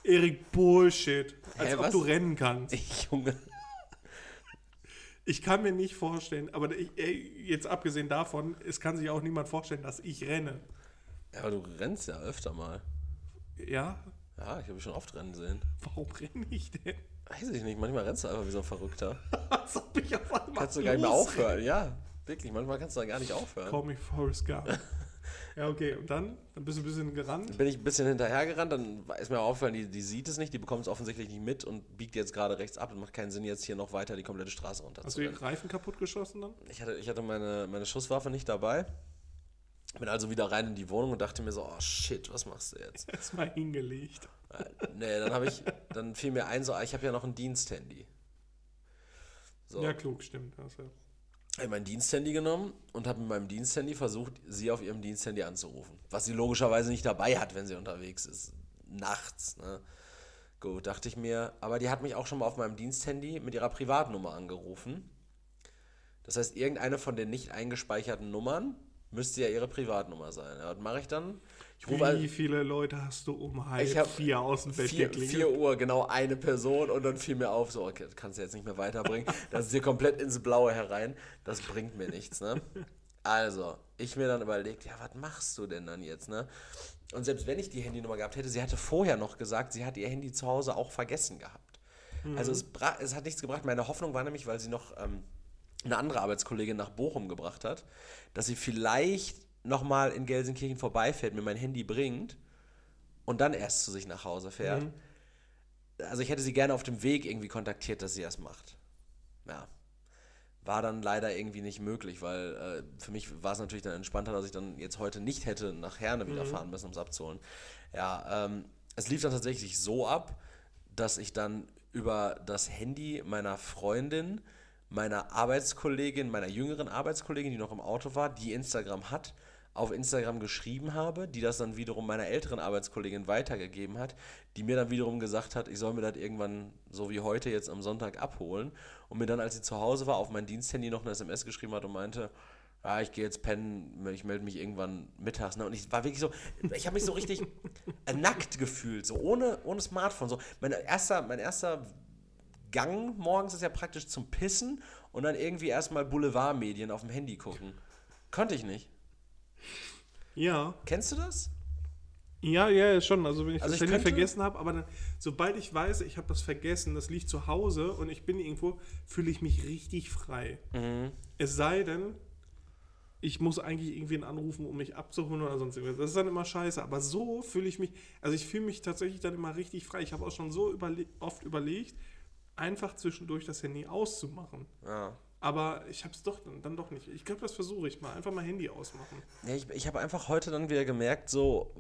Erik, Bullshit. Als Hä, ob was? du rennen kannst. Ich, Junge. Ich kann mir nicht vorstellen, aber ich, ey, jetzt abgesehen davon, es kann sich auch niemand vorstellen, dass ich renne. Ja, aber du rennst ja öfter mal. Ja? Ja, ich habe schon oft rennen sehen. Warum renne ich denn? Weiß ich nicht, manchmal rennst du einfach wie so ein Verrückter. Als ob ich auf einmal Kannst du gar nicht mehr aufhören. Ja, wirklich, manchmal kannst du da gar nicht aufhören. Call me Forrest Gump. ja, okay. Und dann? Dann bist du ein bisschen gerannt. Bin ich ein bisschen hinterhergerannt, dann ist mir aufgefallen, die, die sieht es nicht, die bekommt es offensichtlich nicht mit und biegt jetzt gerade rechts ab und macht keinen Sinn, jetzt hier noch weiter die komplette Straße runter Hast du rennen. Reifen kaputt geschossen dann? Ich hatte, ich hatte meine, meine Schusswaffe nicht dabei. Bin also wieder rein in die Wohnung und dachte mir so, oh shit, was machst du jetzt? Erstmal hingelegt. Äh, nee, dann habe ich, dann fiel mir ein, so, ich habe ja noch ein Diensthandy. So, Ja, klug, stimmt. Ich mein Diensthandy genommen und habe mit meinem Diensthandy versucht, sie auf ihrem Diensthandy anzurufen. Was sie logischerweise nicht dabei hat, wenn sie unterwegs ist. Nachts, ne? Gut, dachte ich mir. Aber die hat mich auch schon mal auf meinem Diensthandy mit ihrer Privatnummer angerufen. Das heißt, irgendeine von den nicht eingespeicherten Nummern müsste ja ihre Privatnummer sein. Ja, was mache ich dann? Ich Wie an, viele Leute hast du um halb vier aus dem Bett vier, geklingelt? 4 Uhr, genau eine Person und dann fiel mir auf, so, okay, das kannst du jetzt nicht mehr weiterbringen. Das ist hier komplett ins Blaue herein. Das bringt mir nichts, ne? Also, ich mir dann überlegt, ja, was machst du denn dann jetzt, ne? Und selbst wenn ich die Handynummer gehabt hätte, sie hatte vorher noch gesagt, sie hat ihr Handy zu Hause auch vergessen gehabt. Also es, bra- es hat nichts gebracht. Meine Hoffnung war nämlich, weil sie noch ähm, eine andere Arbeitskollegin nach Bochum gebracht hat, dass sie vielleicht nochmal in Gelsenkirchen vorbeifährt, mir mein Handy bringt und dann erst zu sich nach Hause fährt. Also ich hätte sie gerne auf dem Weg irgendwie kontaktiert, dass sie das macht. Ja. War dann leider irgendwie nicht möglich, weil äh, für mich war es natürlich dann entspannter, dass ich dann jetzt heute nicht hätte nach Herne wieder fahren müssen, um es abzuholen. Ja, ähm, es lief dann tatsächlich so ab, dass ich dann über das Handy meiner Freundin, meiner Arbeitskollegin, meiner jüngeren Arbeitskollegin, die noch im Auto war, die Instagram hat, auf Instagram geschrieben habe, die das dann wiederum meiner älteren Arbeitskollegin weitergegeben hat, die mir dann wiederum gesagt hat, ich soll mir das irgendwann so wie heute jetzt am Sonntag abholen und mir dann, als sie zu Hause war, auf mein Diensthandy noch eine SMS geschrieben hat und meinte, ja, ich gehe jetzt pennen, ich melde mich irgendwann mittags. Ne? Und ich war wirklich so, ich habe mich so richtig nackt gefühlt, so ohne, ohne Smartphone. So. Mein, erster, mein erster Gang morgens ist ja praktisch zum Pissen und dann irgendwie erstmal Boulevardmedien auf dem Handy gucken. Konnte ich nicht. Ja, Kennst du das? ja, ja, schon. Also wenn ich Also das ich Handy vergessen habe, aber dann, sobald ich weiß, ich habe das vergessen, das liegt zu Hause und ich bin irgendwo, fühle ich mich richtig frei. Mhm. Es sei denn, ich muss eigentlich irgendwen anrufen, um mich abzuholen oder sonst irgendwas. Das ist dann immer scheiße. Aber so fühle ich mich, also ich fühle mich tatsächlich dann immer richtig frei. Ich habe auch schon so überle oft überlegt, einfach zwischendurch das Handy auszumachen. Ja. Aber ich habe es doch dann, dann doch nicht. Ich glaube, das versuche ich mal. Einfach mal Handy ausmachen. Ja, ich, ich habe einfach heute dann wieder gemerkt, so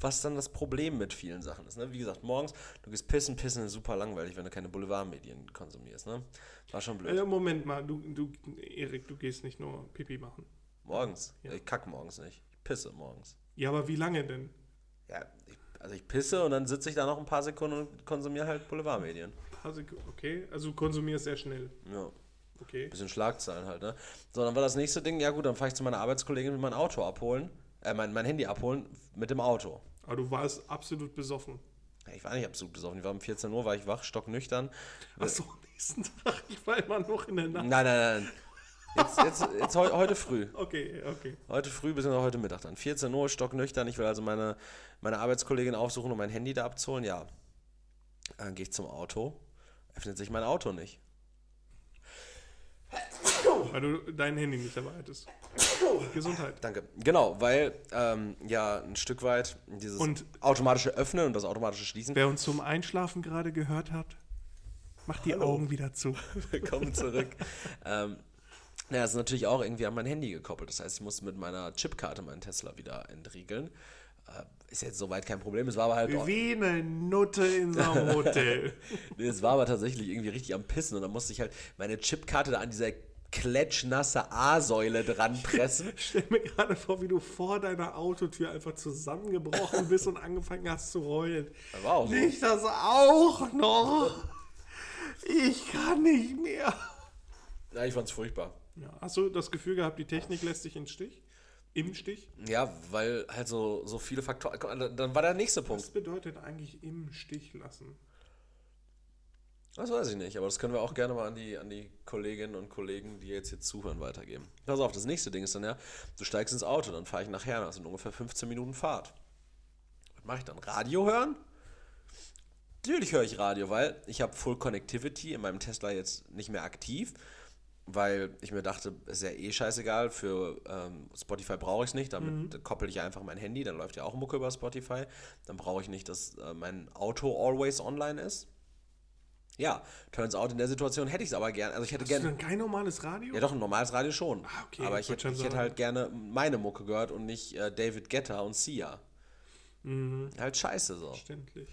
was dann das Problem mit vielen Sachen ist. Ne? Wie gesagt, morgens, du gehst pissen, pissen ist super langweilig, wenn du keine Boulevardmedien konsumierst. Ne? War schon blöd. Äh, Moment mal, du, du, Erik, du gehst nicht nur Pipi machen. Morgens. Ja. Ich kack morgens nicht. Ich pisse morgens. Ja, aber wie lange denn? Ja, ich, also ich pisse und dann sitze ich da noch ein paar Sekunden und konsumiere halt Boulevardmedien. Also, okay, also du konsumierst sehr schnell. Ja. Okay. Bisschen Schlagzeilen halt, ne? So, dann war das nächste Ding, ja gut, dann fahre ich zu meiner Arbeitskollegin mit mein Auto abholen, äh, mein, mein Handy abholen mit dem Auto. Aber du warst absolut besoffen. Ich war nicht absolut besoffen, ich war um 14 Uhr, war ich wach, stocknüchtern. Achso, nächsten Tag. Ich war immer noch in der Nacht. Nein, nein, nein. Jetzt, jetzt, jetzt heu, heute früh. Okay, okay. Heute früh bis heute Mittag dann. 14 Uhr, stocknüchtern. Ich will also meine, meine Arbeitskollegin aufsuchen, um mein Handy da abzuholen. Ja. Dann gehe ich zum Auto. Öffnet sich mein Auto nicht. Weil du dein Handy nicht dabei hattest. Gesundheit. Danke. Genau, weil ähm, ja ein Stück weit dieses Und- automatische Öffnen und das automatische Schließen. Wer uns zum Einschlafen gerade gehört hat, macht die Augen wieder zu. Willkommen zurück. ähm, ja, es ist natürlich auch irgendwie an mein Handy gekoppelt. Das heißt, ich musste mit meiner Chipkarte meinen Tesla wieder entriegeln. Äh, ist jetzt soweit kein Problem. Es war aber halt. Wie eine Nutte in so einem Hotel. Nee, es war aber tatsächlich irgendwie richtig am Pissen und dann musste ich halt meine Chipkarte da an dieser klatschnasse A-Säule dran pressen. Stell mir gerade vor, wie du vor deiner Autotür einfach zusammengebrochen bist und angefangen hast zu heulen. Das war auch so. Nicht das auch noch. Ich kann nicht mehr. Ja, ich fand's furchtbar. Ja, hast du das Gefühl gehabt, die Technik lässt dich im Stich? Im Stich? Ja, weil halt so, so viele Faktoren. Dann war der nächste Was Punkt. bedeutet eigentlich im Stich lassen? Das weiß ich nicht, aber das können wir auch gerne mal an die, an die Kolleginnen und Kollegen, die jetzt hier zuhören, weitergeben. Pass auf, das nächste Ding ist dann ja, du steigst ins Auto, dann fahre ich nachher, das sind ungefähr 15 Minuten Fahrt. Was mache ich dann? Radio hören? Natürlich höre ich Radio, weil ich habe Full Connectivity in meinem Tesla jetzt nicht mehr aktiv, weil ich mir dachte, ist ja eh scheißegal, für ähm, Spotify brauche ich es nicht, damit koppel ich einfach mein Handy, dann läuft ja auch Mucke über Spotify, dann brauche ich nicht, dass äh, mein Auto always online ist. Ja, turns out, in der Situation hätte ich es aber gern. Also ich hätte Hast du gerne. kein normales Radio? Ja, doch, ein normales Radio schon. Ah, okay, aber ich hätte, ich hätte halt gerne meine Mucke gehört und nicht äh, David Guetta und Sia. Mhm, Halt scheiße so. verständlich.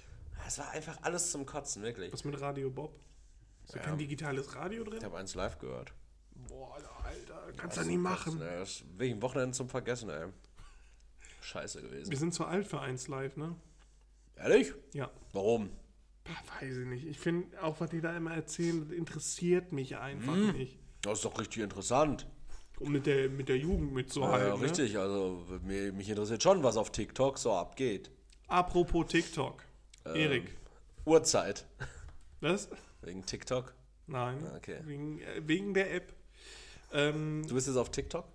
Es war einfach alles zum Kotzen, wirklich. Was mit Radio Bob? Ist da Ja. kein digitales Radio drin? Ich habe eins live gehört. Boah, Alter, kannst du nie machen. Ja, das ist wegen Wochenende zum Vergessen, ey. Scheiße Wir gewesen. sind zu alt für eins live, ne? Ehrlich? Ja. Warum? Weiß ich nicht. Ich finde, auch was die da immer erzählen, das interessiert mich einfach Mhm. nicht. Das ist doch richtig interessant. Um mit der, mit der Jugend Ja, mitzuhalten. ja, ne? richtig. Also mir, mich interessiert schon, was auf TikTok so abgeht. Apropos TikTok. Ähm. Erik. Uhrzeit. Was? Wegen TikTok. Nein. Ah, okay. Wegen, äh, wegen der App. Ähm, Du bist jetzt auf TikTok?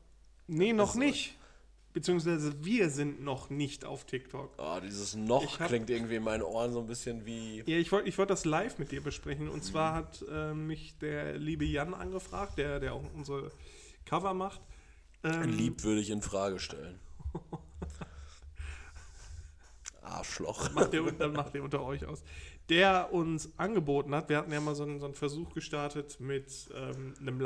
nee, noch so. nicht. Beziehungsweise wir sind noch nicht auf TikTok. Oh, dieses noch hab- klingt irgendwie in meinen Ohren so ein bisschen wie. Ja, ich wollte ich wollt das live mit dir besprechen. Und zwar Mhm. hat äh, mich der liebe Jan angefragt, der, der auch unsere Cover macht. Ähm, Lieb würde ich in Frage stellen. Arschloch. macht ihr, dann macht ihr unter euch aus. Der uns angeboten hat, wir hatten ja mal so einen, so einen Versuch gestartet mit ähm, einem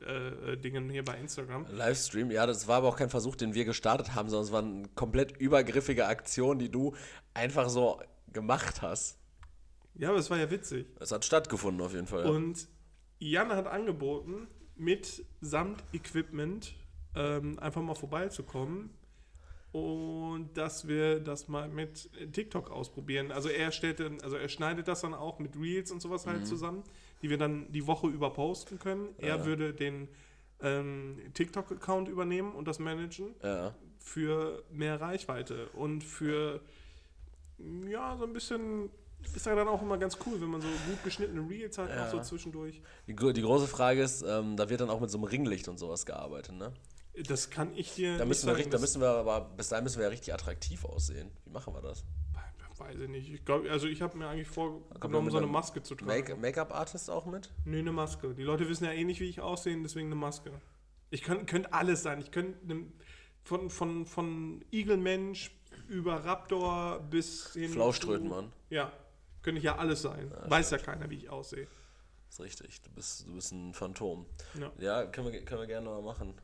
Live-Dingen hier bei Instagram. Livestream, ja, das war aber auch kein Versuch, den wir gestartet haben, sondern es war eine komplett übergriffige Aktion, die du einfach so gemacht hast. Ja, aber es war ja witzig. Es hat stattgefunden auf jeden Fall. Ja. Und Jan hat angeboten, mit samt Equipment ähm, einfach mal vorbeizukommen und dass wir das mal mit TikTok ausprobieren. Also er stellte, also er schneidet das dann auch mit Reels und sowas Mhm. halt zusammen, die wir dann die Woche über posten können. Er Ja. würde den ähm, TikTok-Account übernehmen und das managen ja. für mehr Reichweite und für ja, so ein bisschen ist ja dann auch immer ganz cool, wenn man so gut geschnittene Reels hat, Ja. auch so zwischendurch. Die, die große Frage ist, ähm, da wird dann auch mit so einem Ringlicht und sowas gearbeitet, ne? Das kann ich dir Da müssen, wir, sagen, richtig- da müssen wir aber, bis dahin müssen wir ja richtig attraktiv aussehen. Wie machen wir das? Weiß ich nicht. Ich glaube, also ich habe mir eigentlich vorgenommen, so eine Maske zu tragen. Make- Make-up-Artist auch mit? nee, eine Maske. Die Leute wissen ja eh nicht, wie ich aussehe, deswegen eine Maske. Ich könnte könnt alles sein. Ich könnte ne, von, von, von Igelmensch über Raptor bis hin. Flauschtrötenmann. zu- Ja, könnte ich ja alles sein. Weiß ja keiner, wie ich aussehe. Das ist richtig. Du bist, du bist ein Phantom. Ja. Ja, können wir, können wir gerne mal machen.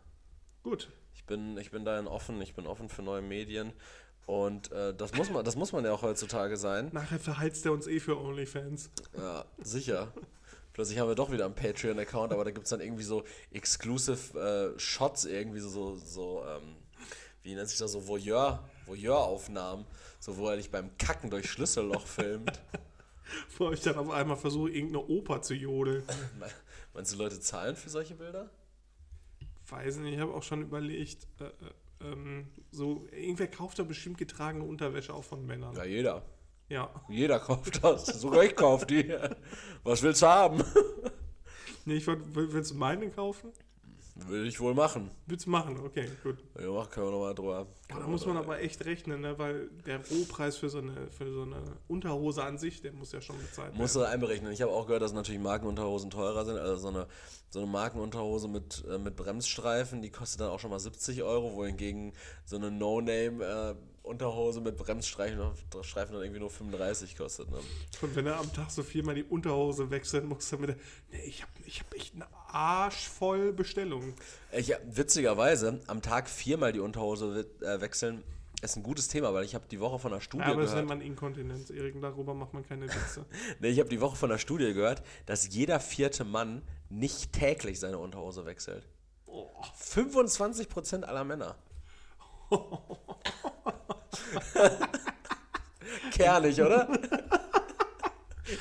Gut. Ich bin, ich bin dahin offen, ich bin offen für neue Medien. Und äh, das, muss man, das muss man ja auch heutzutage sein. Nachher verheizt er uns eh für OnlyFans. Ja, sicher. Plötzlich haben wir doch wieder einen Patreon-Account, aber da gibt es dann irgendwie so exclusive äh, Shots, irgendwie so, so, so ähm, wie nennt sich das so, Voyeur, Voyeur-Aufnahmen, so wo er dich beim Kacken durch Schlüsselloch filmt. Wo ich dann auf einmal versuche, irgendeine Oper zu jodeln. Meinst du, Leute zahlen für solche Bilder? Weiß nicht, ich habe auch schon überlegt, äh, äh, ähm, so, irgendwer kauft da bestimmt getragene Unterwäsche auch von Männern. Ja, jeder. Ja. Jeder kauft das. Sogar ich kauf die. Was willst du haben? Nee, ich wollt, will- willst du meine kaufen? Würde ich wohl machen. Willst du machen? Okay, gut. Ja, mach, können wir nochmal drüber. Ja, da muss man aber echt rechnen, ne? weil der Rohpreis für so, eine, für so eine Unterhose an sich, der muss ja schon bezahlt werden. Musst du einberechnen. Ich habe auch gehört, dass natürlich Markenunterhosen teurer sind. Also so eine, so eine Markenunterhose mit, äh, mit Bremsstreifen, die kostet dann auch schon mal 70 Euro, wohingegen so eine No-Name äh, Unterhose mit Bremsstreifen Streifen dann irgendwie nur 35 kostet. Ne? Und wenn er am Tag so viermal die Unterhose wechseln muss, damit er, nee, ich habe ich hab echt eine arschvoll Bestellung. Ich, witzigerweise, am Tag viermal die Unterhose äh, wechseln, ist ein gutes Thema, weil ich habe die Woche von einer Studie ja, aber gehört. das nennt man Inkontinenz, Erik, darüber macht man keine Witze. nee, ich habe die Woche von einer Studie gehört, dass jeder vierte Mann nicht täglich seine Unterhose wechselt. Oh. 25% aller Männer. Kernig, oder?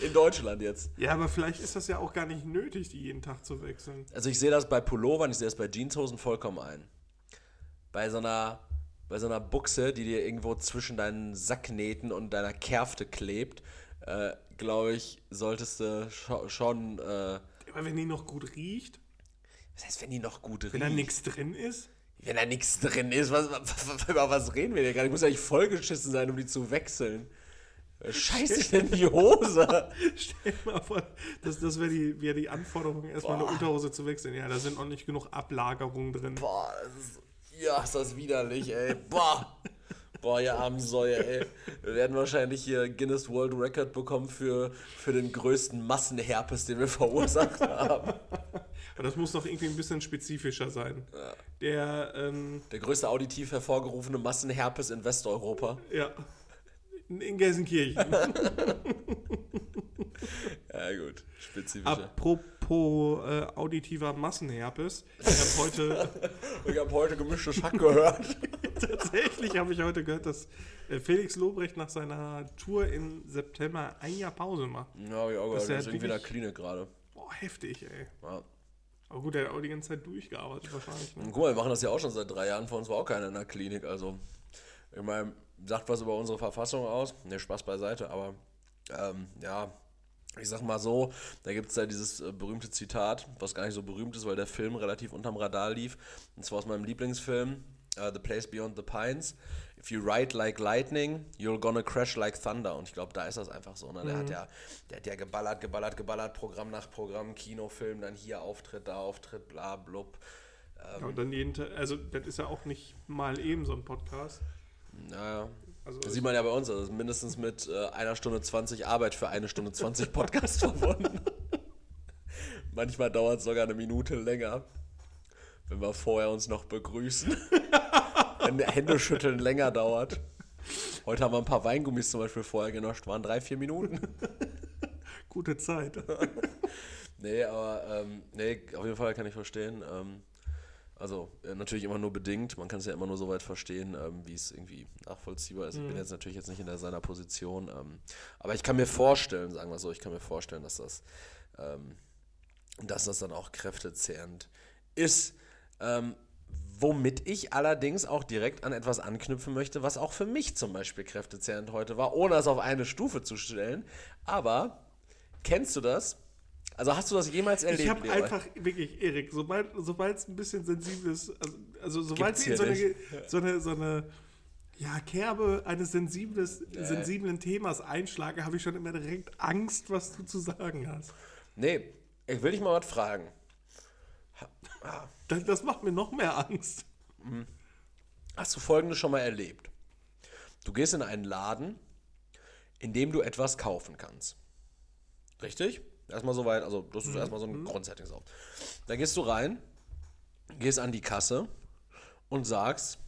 In Deutschland jetzt. Ja, aber vielleicht ist das ja auch gar nicht nötig, die jeden Tag zu wechseln. Also ich sehe das bei Pullovern, ich sehe das bei Jeanshosen vollkommen ein. Bei so einer, bei so einer Buchse, die dir irgendwo zwischen deinen Sacknähten und deiner Kerfte klebt, äh, glaube ich, solltest du schon... schon äh, aber wenn die noch gut riecht? Was heißt, wenn die noch gut wenn riecht? Wenn da nichts drin ist? Wenn da nichts drin ist, was, was, über was reden wir denn gerade? Ich muss ja nicht vollgeschissen sein, um die zu wechseln. Scheiße ich denn die Hose? Stell dir mal vor, das, das wäre die, wär die Anforderung, erstmal eine Unterhose zu wechseln. Ja, da sind noch nicht genug Ablagerungen drin. Boah, das ist, ja, ist das widerlich, ey. Boah. Boah, ihr armen Säue, ey. Wir werden wahrscheinlich hier Guinness World Record bekommen für, für den größten Massenherpes, den wir verursacht haben. Aber das muss doch irgendwie ein bisschen spezifischer sein. Der, ähm, Der größte auditiv hervorgerufene Massenherpes in Westeuropa. Ja. In Gelsenkirchen. ja, gut. Spezifischer. Apropos äh, auditiver Massenherpes. Ich habe heute. ich habe heute gemischtes Hack gehört. Tatsächlich habe ich heute gehört, dass äh, Felix Lobrecht nach seiner Tour im September ein Jahr Pause macht. Ja, hab ich auch gehört. Der ist irgendwie in der Klinik gerade. Boah, heftig, ey. Ja. Aber gut, der hat auch die ganze Zeit durchgearbeitet wahrscheinlich. Ne? Guck mal, wir machen das ja auch schon seit drei Jahren. Vor uns war auch keiner in der Klinik. Also, ich meine, sagt was über unsere Verfassung aus. Ne, Spaß beiseite, aber ähm, ja, ich sag mal so, da gibt es ja dieses äh, berühmte Zitat, was gar nicht so berühmt ist, weil der Film relativ unterm Radar lief. Und zwar aus meinem Lieblingsfilm, uh, The Place Beyond the Pines. If you ride like lightning, you're gonna crash like thunder. Und ich glaube, da ist das einfach so. Ne? Der, mhm. hat ja, der hat ja geballert, geballert, geballert, Programm nach Programm, Kinofilm, dann hier Auftritt, da Auftritt, bla, blub. Ähm, ja, und dann jeden Tag, also das ist ja auch nicht mal eben so ein Podcast. Naja. Also das sieht man ja bei uns, also mindestens mit äh, einer Stunde 20 Arbeit für eine Stunde 20 Podcast verbunden. Manchmal dauert es sogar eine Minute länger, wenn wir vorher uns noch begrüßen. Wenn Händeschütteln länger dauert. Heute haben wir ein paar Weingummis zum Beispiel vorher genascht, waren drei, vier Minuten. Gute Zeit. nee, aber ähm, nee, auf jeden Fall kann ich verstehen. Ähm, also äh, natürlich immer nur bedingt. Man kann es ja immer nur so weit verstehen, ähm, wie es irgendwie nachvollziehbar ist. Mhm. Ich bin mhm. jetzt natürlich jetzt nicht in der, seiner Position. Ähm, aber ich kann mir vorstellen, sagen wir so, ich kann mir vorstellen, dass das, ähm, dass das dann auch kräftezehrend ist. Womit ich allerdings auch direkt an etwas anknüpfen möchte, was auch für mich zum Beispiel kräftezehrend heute war, ohne es auf eine Stufe zu stellen. Aber kennst du das? Also hast du das jemals erlebt? Ich habe einfach, wirklich, Erik, sobald es ein bisschen sensibel ist, also, also sobald sie so eine, so eine, so eine ja, Kerbe eines sensibles, nee. sensiblen Themas einschlage, habe ich schon immer direkt Angst, was du zu sagen hast. Nee, ich will dich mal was fragen. Das, das macht mir noch mehr Angst. Mhm. Hast du folgendes schon mal erlebt? Du gehst in einen Laden, in dem du etwas kaufen kannst. Richtig? Erstmal soweit, also das ist mhm. erstmal so ein mhm. Grundsetting. Dann gehst du rein, gehst an die Kasse und sagst,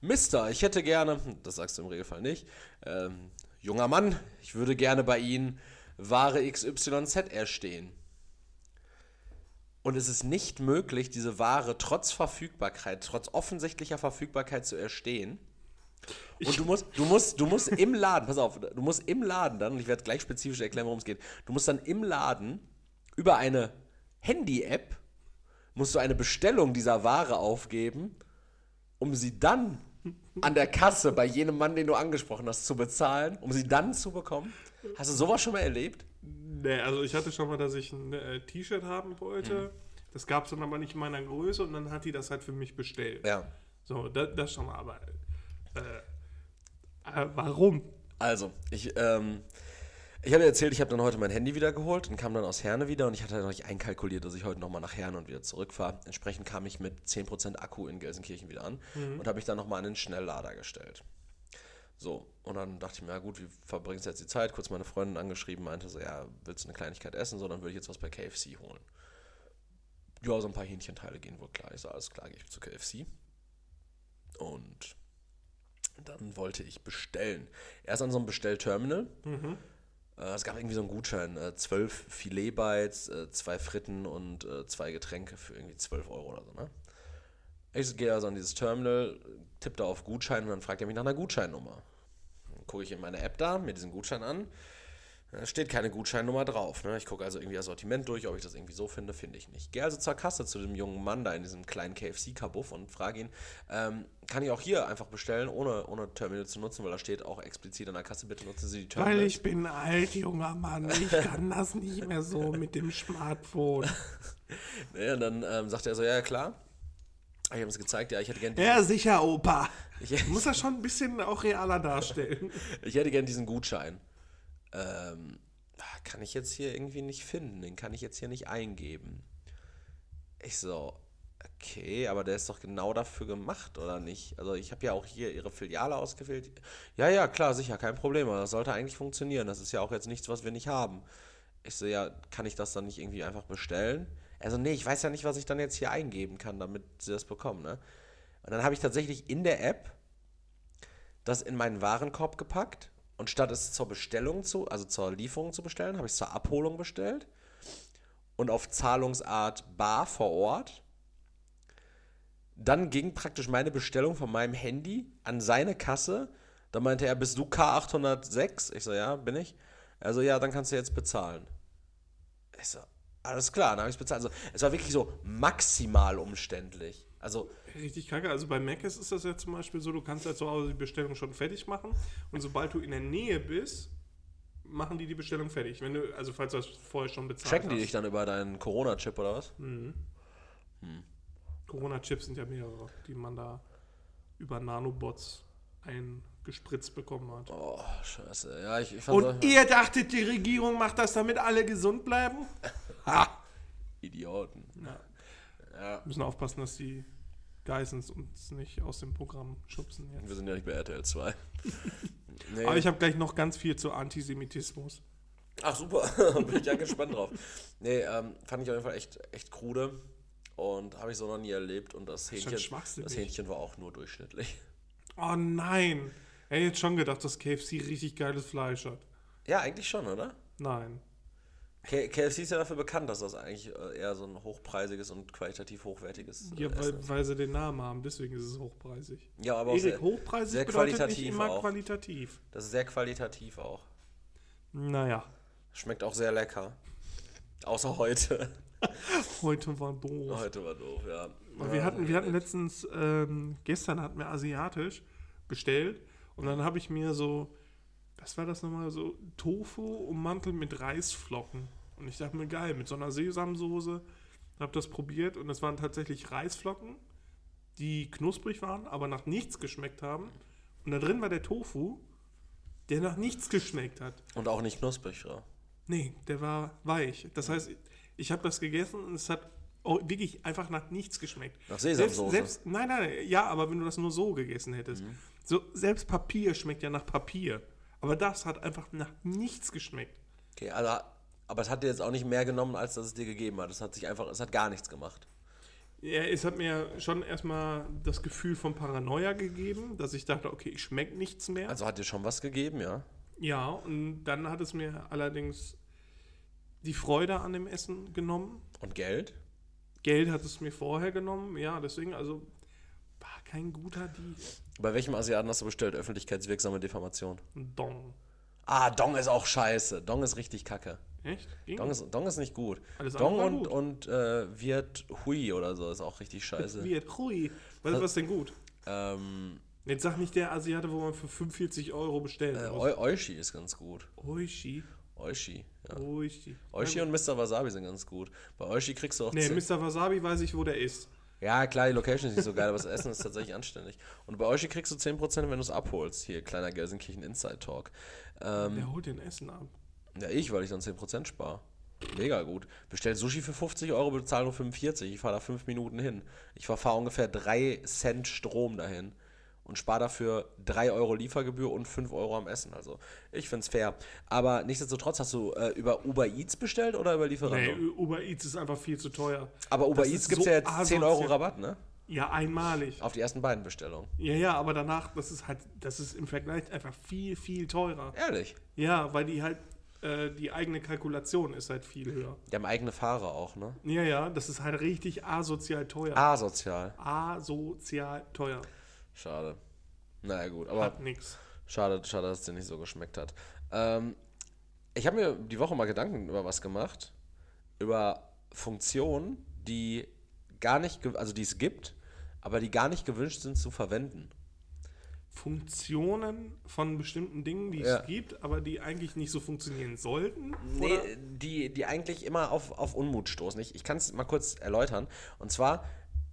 Mister, ich hätte gerne, das sagst du im Regelfall nicht, ähm, junger Mann, ich würde gerne bei Ihnen Ware XYZ erstehen. Und es ist nicht möglich, diese Ware trotz Verfügbarkeit, trotz offensichtlicher Verfügbarkeit zu erstehen. Und du musst, du musst, du musst im Laden, pass auf, du musst im Laden dann, und ich werde gleich spezifisch erklären, worum es geht, du musst dann im Laden über eine Handy-App musst du eine Bestellung dieser Ware aufgeben, um sie dann an der Kasse bei jenem Mann, den du angesprochen hast, zu bezahlen, um sie dann zu bekommen. Hast du sowas schon mal erlebt? Nee, also ich hatte schon mal, dass ich ein äh, T-Shirt haben wollte. Mhm Das gab es dann aber nicht in meiner Größe und dann hat die das halt für mich bestellt. Ja. So, das, das schon mal, aber äh, äh, warum? Also, ich, ähm, ich habe dir erzählt, ich habe dann heute mein Handy wieder geholt und kam dann aus Herne wieder und ich hatte noch nicht einkalkuliert, dass ich heute nochmal nach Herne und wieder zurückfahre. Entsprechend kam ich mit 10% Akku in Gelsenkirchen wieder an und habe mich dann nochmal an den Schnelllader gestellt. So, und dann dachte ich mir, ja gut, wie verbringst du jetzt die Zeit? Kurz meine Freundin angeschrieben, meinte so, ja, willst du eine Kleinigkeit essen? So, dann würde ich jetzt was bei KFC holen. Ja, so ein paar Hähnchenteile gehen wohl klar. Ich so, alles klar, gehe ich zu KFC. Und dann wollte ich bestellen. Erst an so einem Bestellterminal. Äh, es gab irgendwie so einen Gutschein. Äh, zwölf Filet-Bites, äh, zwei Fritten und äh, zwei Getränke für irgendwie 12 Euro oder so, ne? Ich gehe also an dieses Terminal, tippe da auf Gutschein und dann fragt er mich nach einer Gutscheinnummer. Dann gucke ich in meine App da, mir diesen Gutschein an. Da steht keine Gutscheinnummer drauf. Ne? Ich gucke also irgendwie Assortiment durch, ob ich das irgendwie so finde, finde ich nicht. Gehe also zur Kasse zu dem jungen Mann da in diesem kleinen KFC-Kabuff und frage ihn, ähm, kann ich auch hier einfach bestellen, ohne, ohne Terminal zu nutzen, weil da steht auch explizit an der Kasse, bitte nutzen Sie die Terminals. Weil ich bin alt, junger Mann. Ich kann das nicht mehr so mit dem Smartphone. Ja, und dann ähm, sagt er so, ja, ja, klar. Ich habe es gezeigt, ja, ich hätte gerne Ja, sicher, Opa. ich, Muss das schon ein bisschen auch realer darstellen. ich hätte gern diesen Gutschein. Ähm, ah, kann ich jetzt hier irgendwie nicht finden, den kann ich jetzt hier nicht eingeben. Ich so, okay, aber der ist doch genau dafür gemacht, oder nicht? Also ich habe ja auch hier ihre Filiale ausgewählt. Ja, ja, klar, sicher, kein Problem, aber das sollte eigentlich funktionieren. Das ist ja auch jetzt nichts, was wir nicht haben. Ich so, ja, kann ich das dann nicht irgendwie einfach bestellen? Also, nee, ich weiß ja nicht, was ich dann jetzt hier eingeben kann, damit sie das bekommen, ne? Und dann habe ich tatsächlich in der App das in meinen Warenkorb gepackt und statt es zur Bestellung zu, also zur Lieferung zu bestellen, habe ich es zur Abholung bestellt und auf Zahlungsart bar vor Ort. Dann ging praktisch meine Bestellung von meinem Handy an seine Kasse. Da meinte er, bist du K806? Ich so, ja, bin ich. Also, ja, dann kannst du jetzt bezahlen. Ich so, alles klar, dann habe ich es bezahlt. Also, es war wirklich so maximal umständlich. Also, Richtig kacke. Also bei Mac ist das ja zum Beispiel so, du kannst ja zu Hause die Bestellung schon fertig machen und sobald du in der Nähe bist, machen die die Bestellung fertig. Wenn du, also falls du das vorher schon bezahlt checken die hast. dich dann über deinen Corona-Chip oder was? Corona-Chips sind ja mehrere, die man da über Nanobots eingespritzt bekommen hat. Oh, scheiße. Ja, ich, ich Und ihr dachtet, die Regierung macht das, damit alle gesund bleiben? Idioten. Ja. Ja. Müssen aufpassen, dass die Geissens uns nicht aus dem Programm schubsen jetzt. Wir sind ja nicht bei RTL 2. nee. Aber ich habe gleich noch ganz viel zu Antisemitismus. Ach super, bin ich ja gespannt drauf. Nee, ähm, fand ich auf jeden Fall echt, echt krude und habe ich so noch nie erlebt und das Hähnchen, das Hähnchen war auch nur durchschnittlich. Oh nein! Hätte jetzt schon gedacht, dass KFC richtig geiles Fleisch hat. Ja, eigentlich schon, oder? Nein. K KFC ist ja dafür bekannt, dass das eigentlich äh, eher so ein hochpreisiges und qualitativ hochwertiges äh, Ja, Essen weil, ist. weil sie den Namen haben, deswegen ist es hochpreisig. Ja, aber Erik, sehr, hochpreisig sehr bedeutet nicht qualitativ immer auch. qualitativ. das ist sehr qualitativ auch. Naja, Schmeckt auch sehr lecker. Außer heute. heute war doof. heute war doof, ja. Wir hatten, wir hatten letztens, ähm, gestern hatten wir asiatisch bestellt und dann habe ich mir so, was war das nochmal, so Tofu ummantelt mit Reisflocken. Und ich dachte mir, geil, mit so einer Sesamsoße. Habe das probiert und es waren tatsächlich Reisflocken, die knusprig waren, aber nach nichts geschmeckt haben. Und da drin war der Tofu, der nach nichts geschmeckt hat. Und auch nicht knusprig, ja. Nee, der war weich. Das heißt, ich habe das gegessen und es hat auch wirklich einfach nach nichts geschmeckt. Nach Sesamsoße. Selbst, selbst, nein, nein, ja, aber wenn du das nur so gegessen hättest. Mhm. So, selbst Papier schmeckt ja nach Papier. Aber das hat einfach nach nichts geschmeckt. Okay, also, aber es hat dir jetzt auch nicht mehr genommen, als dass es dir gegeben hat. Es hat sich einfach, es hat gar nichts gemacht. Ja, es hat mir schon erstmal das Gefühl von Paranoia gegeben, dass ich dachte, okay, ich schmecke nichts mehr. Also hat dir schon was gegeben, ja. ja, und dann hat es mir allerdings die Freude an dem Essen genommen. Und Geld? Geld hat es mir vorher genommen, ja, deswegen, also war kein guter Deal. Bei welchem Asiaten hast du bestellt? Öffentlichkeitswirksame Diffamation. Dong. Ah, Dong ist auch scheiße. Dong ist richtig kacke. Echt? Ging? Dong ist, Dong ist nicht gut. Alles Dong und, gut. und äh, Viet Hui oder so ist auch richtig scheiße. Wie, hui. Was was ist denn gut? ähm, Jetzt sag nicht der Asiate, wo man für 45 Euro bestellen äh, muss. Eushi ist ganz gut. Oishi. Oishi. Ja. Oishi. Oishi und Mr. Wasabi sind ganz gut. Bei Oishi kriegst du auch Nee, 10 Mr. Wasabi weiß ich, wo der ist. Ja, klar, die Location ist nicht so geil, aber das Essen ist tatsächlich anständig. Und bei Oishi kriegst du 10%, wenn du es abholst. Hier, kleiner Gelsenkirchen Inside Talk. Ähm, Der holt den Essen ab. ja, ich, weil ich dann 10% spare. Mega gut. Bestell Sushi für 50 Euro, bezahle nur 45. Ich fahre da 5 Minuten hin. Ich fahre ungefähr 3 Cent Strom dahin und spare dafür 3 Euro Liefergebühr und 5 Euro am Essen. Also, ich finde es fair. Aber nichtsdestotrotz, hast du äh, über Uber Eats bestellt oder über Lieferando? Nee, Uber Eats ist einfach viel zu teuer. Aber Uber das Eats gibt es so ja jetzt 10 Euro. Rabatt, ne? Ja, einmalig. Auf die ersten beiden Bestellungen. Ja, ja, aber danach, das ist halt, das ist im Vergleich einfach viel, viel teurer. Ehrlich. Ja, weil die halt, äh, die eigene Kalkulation ist halt viel höher. Die haben eigene Fahrer auch, ne? Ja, ja, das ist halt richtig asozial teuer. Asozial. Asozial teuer. Schade. Naja, gut, aber Hat nix. schade, schade, dass es dir nicht so geschmeckt hat. Ähm, ich habe mir die Woche mal Gedanken über was gemacht. Über Funktionen, die gar nicht, also die es gibt, aber die gar nicht gewünscht sind zu verwenden. Funktionen von bestimmten Dingen, die Ja. es gibt, aber die eigentlich nicht so funktionieren sollten. Nee, oder? die, die eigentlich immer auf, auf Unmut stoßen. Ich, ich kann es mal kurz erläutern. Und zwar,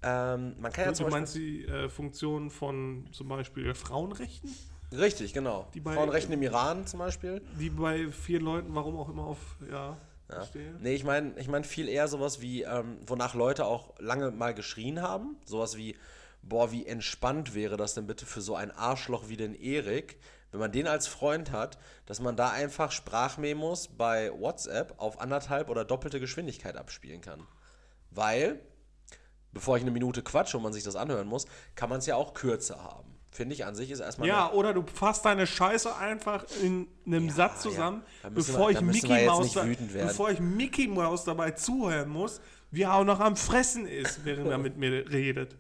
ähm, man kann ja du zum Beispiel. meinst die äh, Funktion von zum Beispiel Frauenrechten, Richtig, genau. Die bei- Frauenrechte im Iran zum Beispiel. die bei vielen Leuten, warum auch immer, auf, ja, Ja. verstehe. Nee, ich meine ich mein viel eher sowas wie, ähm, wonach Leute auch lange mal geschrien haben. Sowas wie, boah, wie entspannt wäre das denn bitte für so ein Arschloch wie den Erik, wenn man den als Freund hat, dass man da einfach Sprachmemos bei WhatsApp auf anderthalb oder doppelte Geschwindigkeit abspielen kann. Weil, bevor ich eine Minute quatsche und man sich das anhören muss, kann man es ja auch kürzer haben. Finde ich an sich ist erstmal Ja, oder du fasst deine Scheiße einfach in einem Satz zusammen, ja. Bevor, wir- ich Mickey nicht da, bevor ich Mickey Mouse dabei zuhören muss, wie er auch noch am Fressen ist, während er mit mir redet.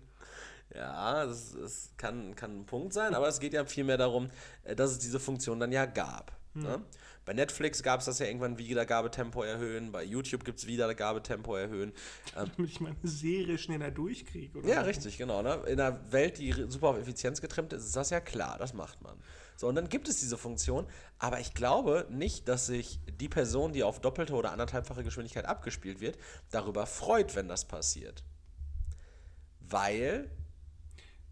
Ja, das, das kann, kann ein Punkt sein, aber es geht ja vielmehr darum, äh, dass es diese Funktion dann ja gab. Ne? Bei Netflix gab es das ja irgendwann Wiedergabetempo erhöhen, bei YouTube gibt es Wiedergabetempo erhöhen. Ähm, Damit ich meine Serie schneller durchkriege. Oder ja, was? richtig, genau. Ne? In einer Welt, die super auf Effizienz getrimmt ist, ist das ja klar, das macht man. So, und dann gibt es diese Funktion, aber ich glaube nicht, dass sich die Person, die auf doppelte oder anderthalbfache Geschwindigkeit abgespielt wird, darüber freut, wenn das passiert. Weil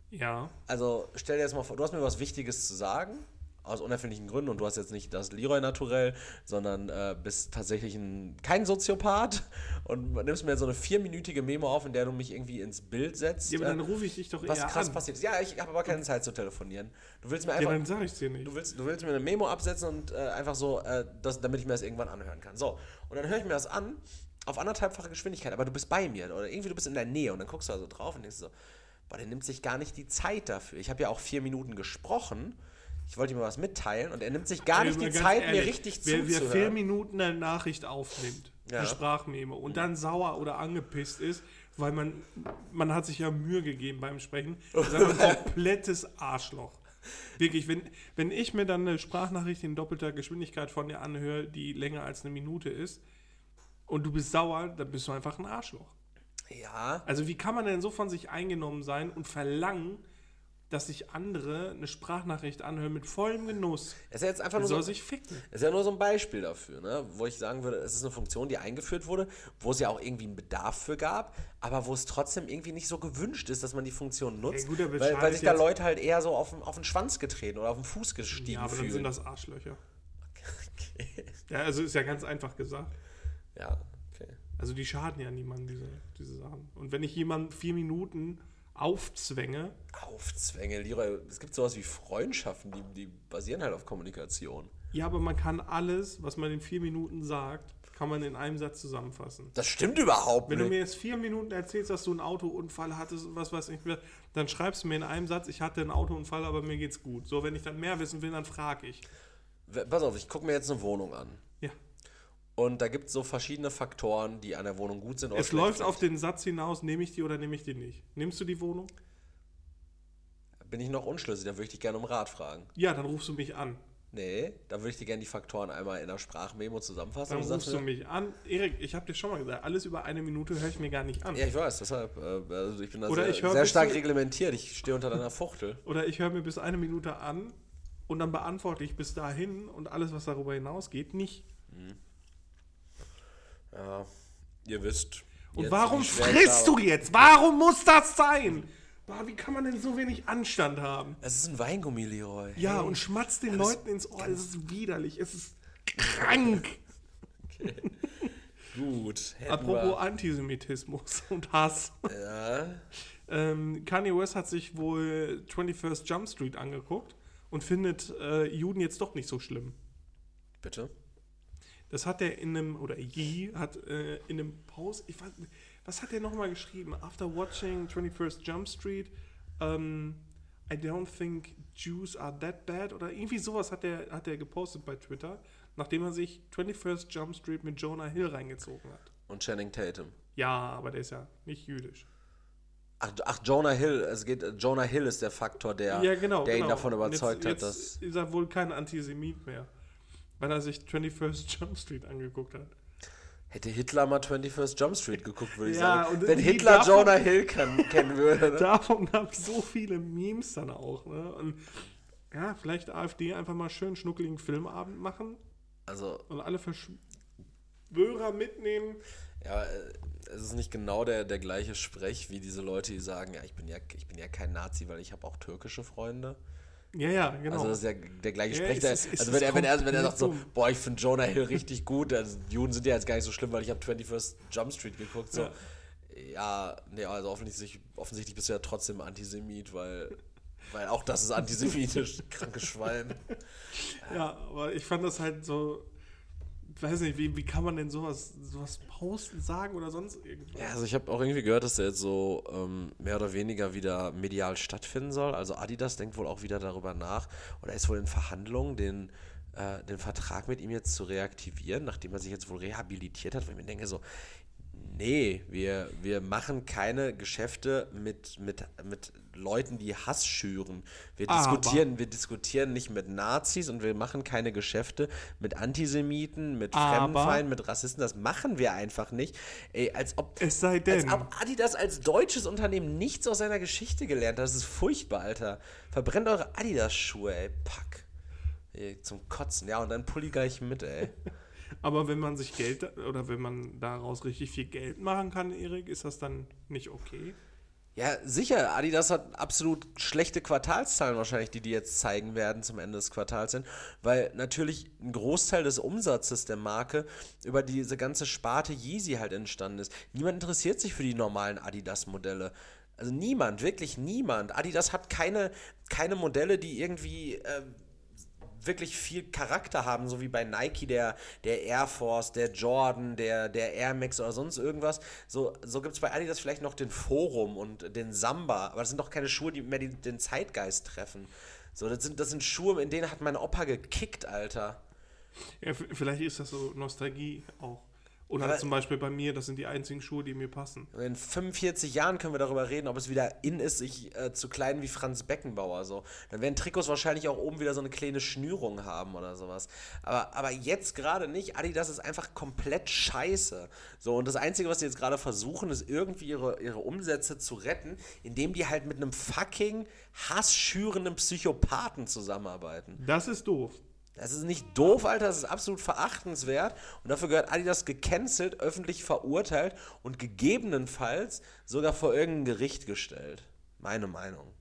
Ja. also stell dir jetzt mal vor, du hast mir was Wichtiges zu sagen, aus unerfindlichen Gründen, und du hast jetzt nicht das Leroy Naturell, sondern äh, bist tatsächlich ein, kein Soziopath und nimmst mir so eine vierminütige Memo auf, in der du mich irgendwie ins Bild setzt. Ja, aber dann äh, rufe ich dich doch was eher krass an. passiert ist. Ja, ich habe aber keine Zeit zu telefonieren. Du willst mir Ja, einfach. dann sag ich's dir nicht. Du willst, du willst mir eine Memo absetzen und äh, einfach so, äh, das, damit ich mir das irgendwann anhören kann. So, und dann höre ich mir das an, auf anderthalbfache Geschwindigkeit, aber du bist bei mir oder irgendwie du bist in der Nähe und dann guckst du da so drauf und denkst so, boah, der nimmt sich gar nicht die Zeit dafür. Ich habe ja auch vier Minuten gesprochen, ich wollte ihm mal was mitteilen und er nimmt sich gar nicht die Zeit, mir ehrlich, richtig wer, Wer vier zuzuhören. Minuten eine Nachricht aufnimmt, Ja. eine Sprachmemo, und dann sauer oder angepisst ist, weil man, man hat sich ja Mühe gegeben beim Sprechen, ist ein komplettes Arschloch. Wirklich, wenn, wenn ich mir dann eine Sprachnachricht in doppelter Geschwindigkeit von dir anhöre, die länger als eine Minute ist, und du bist sauer, dann bist du einfach ein Arschloch. Ja, Also wie kann man denn so von sich eingenommen sein und verlangen, dass sich andere eine Sprachnachricht anhören mit vollem Genuss? es ist ja jetzt einfach nur soll so, sich ficken. Es ist ja nur so ein Beispiel dafür, ne? wo ich sagen würde, es ist eine Funktion, die eingeführt wurde, wo es ja auch irgendwie einen Bedarf für gab, aber wo es trotzdem irgendwie nicht so gewünscht ist, dass man die Funktion nutzt, Ja, gut, weil, weil sich da Leute halt eher so auf den, auf den Schwanz getreten oder auf den Fuß gestiegen Ja, aber dann fühlen. sind das Arschlöcher. Ja, also ist ja ganz einfach gesagt. ja, okay. Also die schaden ja niemandem, diese, diese Sachen. Und wenn ich jemanden vier Minuten aufzwänge, Aufzwänge, Leroy, es gibt sowas wie Freundschaften, die, die basieren halt auf Kommunikation. ja, aber man kann alles, was man in vier Minuten sagt, kann man in einem Satz zusammenfassen. Das stimmt überhaupt Wenn du nicht. mir jetzt vier Minuten erzählst, dass du einen Autounfall hattest und was weiß ich, dann schreibst du mir in einem Satz, ich hatte einen Autounfall, aber mir geht's gut. So, wenn ich dann mehr wissen will, dann frage ich. Pass auf, ich gucke mir jetzt eine Wohnung an. Und da gibt es so verschiedene Faktoren, die an der Wohnung gut sind oder Es läuft sind. auf den Satz hinaus, nehme ich die oder nehme ich die nicht. Nimmst du die Wohnung? Bin ich noch unschlüssig, dann würde ich dich gerne um Rat fragen. Ja, dann rufst du mich an. Nee, dann würde ich dir gerne die Faktoren einmal in der Sprachmemo zusammenfassen. Dann rufst du mich an. Erik, ich habe dir schon mal gesagt, alles über eine Minute höre ich mir gar nicht an. Ja, ich weiß, deshalb, äh, also ich bin da Oder sehr, sehr stark reglementiert. Ich stehe unter deiner Fuchtel. Oder ich höre mir bis eine Minute an und dann beantworte ich bis dahin und alles, was darüber hinausgeht, nicht. Ja, ihr wisst. Und warum frisst du jetzt? Warum muss das sein? Boah, wie kann man denn so wenig Anstand haben? Es ist ein Weingummi, Leroy. Ja, und schmatzt den Leuten ins Ohr. Es ist widerlich. Es ist krank. Gut. hätten Apropos wir- Antisemitismus und Hass. Ja. Ähm, Kanye West hat sich wohl 21st Jump Street angeguckt und findet äh, Juden jetzt doch nicht so schlimm. Bitte? Das hat er in einem, oder Yi hat äh, in einem Post, ich weiß, was hat er nochmal geschrieben? After watching 21st Jump Street, ähm, I don't think Jews are that bad oder irgendwie sowas hat er, hat er gepostet bei Twitter, nachdem er sich 21st Jump Street mit Jonah Hill reingezogen hat. Und Channing Tatum. Ja, aber der ist ja nicht jüdisch. Ach, ach, Jonah Hill, es geht, Jonah Hill ist der Faktor, der, ja, genau. der ihn genau. davon Und überzeugt jetzt, hat, jetzt dass. ist er wohl kein Antisemit mehr, weil er sich 21st Jump Street angeguckt hat. Hätte Hitler mal 21st Jump Street geguckt, würde ich Ja, sagen. und Wenn Hitler davon- Jonah Hill kann, kennen würde. Ne? Davon gab es so viele Memes dann auch. Ne? Und ja, vielleicht AfD einfach mal schön schnuckeligen Filmabend machen Also, und alle Verschwörer mitnehmen. ja, äh, es ist nicht genau der, der gleiche Sprech wie diese Leute, die sagen, ja, ich bin ja, ich bin ja kein Nazi, weil ich habe auch türkische Freunde. Ja, ja, genau. Also das ist ja der gleiche Ja, Sprech. es der, ist- also ist wenn er, wenn, er, wenn er sagt so, boah, ich finde Jonah Hill richtig gut, also Juden sind ja jetzt gar nicht so schlimm, weil ich habe 21st Jump Street geguckt. So. Ja. Ja, nee, also offensichtlich, offensichtlich bist du ja trotzdem Antisemit, weil, weil auch das ist antisemitisch, krankes Schwein. ja, aber ich fand das halt so. Weiß nicht, wie, wie kann man denn sowas, sowas posten, sagen oder sonst irgendwas? Ja, also ich habe auch irgendwie gehört, dass der jetzt so ähm, mehr oder weniger wieder medial stattfinden soll. Also Adidas denkt wohl auch wieder darüber nach oder ist wohl in Verhandlungen, den, äh, den Vertrag mit ihm jetzt zu reaktivieren, nachdem er sich jetzt wohl rehabilitiert hat. Wo ich mir denke so, nee, wir, wir machen keine Geschäfte mit, mit, mit Leuten, die Hass schüren. Wir Aber- diskutieren, wir diskutieren nicht mit Nazis und wir machen keine Geschäfte mit Antisemiten, mit Aber- Fremdenfeinden, mit Rassisten. Das machen wir einfach nicht. Ey, als ob Es sei als denn. ob Adidas als deutsches Unternehmen nichts aus seiner Geschichte gelernt hat. Das ist furchtbar, Alter. Verbrennt eure Adidas-Schuhe, ey. Pack. Ey, zum Kotzen. Ja, und dann Pulli gleich mit, ey. Aber wenn man sich Geld oder wenn man daraus richtig viel Geld machen kann, Erik, ist das dann nicht okay? Ja, sicher. Adidas hat absolut schlechte Quartalszahlen wahrscheinlich, die die jetzt zeigen werden zum Ende des Quartals hin, weil natürlich ein Großteil des Umsatzes der Marke über diese ganze Sparte Yeezy halt entstanden ist. Niemand interessiert sich für die normalen Adidas-Modelle. Also niemand, wirklich niemand. Adidas hat keine, keine Modelle, die irgendwie äh, wirklich viel Charakter haben, so wie bei Nike der, der Air Force, der Jordan, der, der Air Max oder sonst irgendwas. So, so gibt es bei Adidas vielleicht noch den Forum und den Samba, aber das sind doch keine Schuhe, die mehr die, den Zeitgeist treffen. So, das sind, das sind Schuhe, in denen hat mein Opa gekickt, Alter. Ja, vielleicht ist das so Nostalgie auch. Oder Aber- zum Beispiel bei mir, das sind die einzigen Schuhe, die mir passen. In 45 Jahren können wir darüber reden, ob es wieder in ist, sich äh, zu kleiden wie Franz Beckenbauer. So. Dann werden Trikots wahrscheinlich auch oben wieder so eine kleine Schnürung haben oder sowas. Aber, aber jetzt gerade nicht. Adidas ist einfach komplett scheiße. So, und das Einzige, was sie jetzt gerade versuchen, ist irgendwie ihre, ihre Umsätze zu retten, indem die halt mit einem fucking hassschürenden Psychopathen zusammenarbeiten. Das ist doof. Das ist nicht doof, Alter, das ist absolut verachtenswert. Und dafür gehört Adidas gecancelt, öffentlich verurteilt und gegebenenfalls sogar vor irgendein Gericht gestellt. Meine Meinung.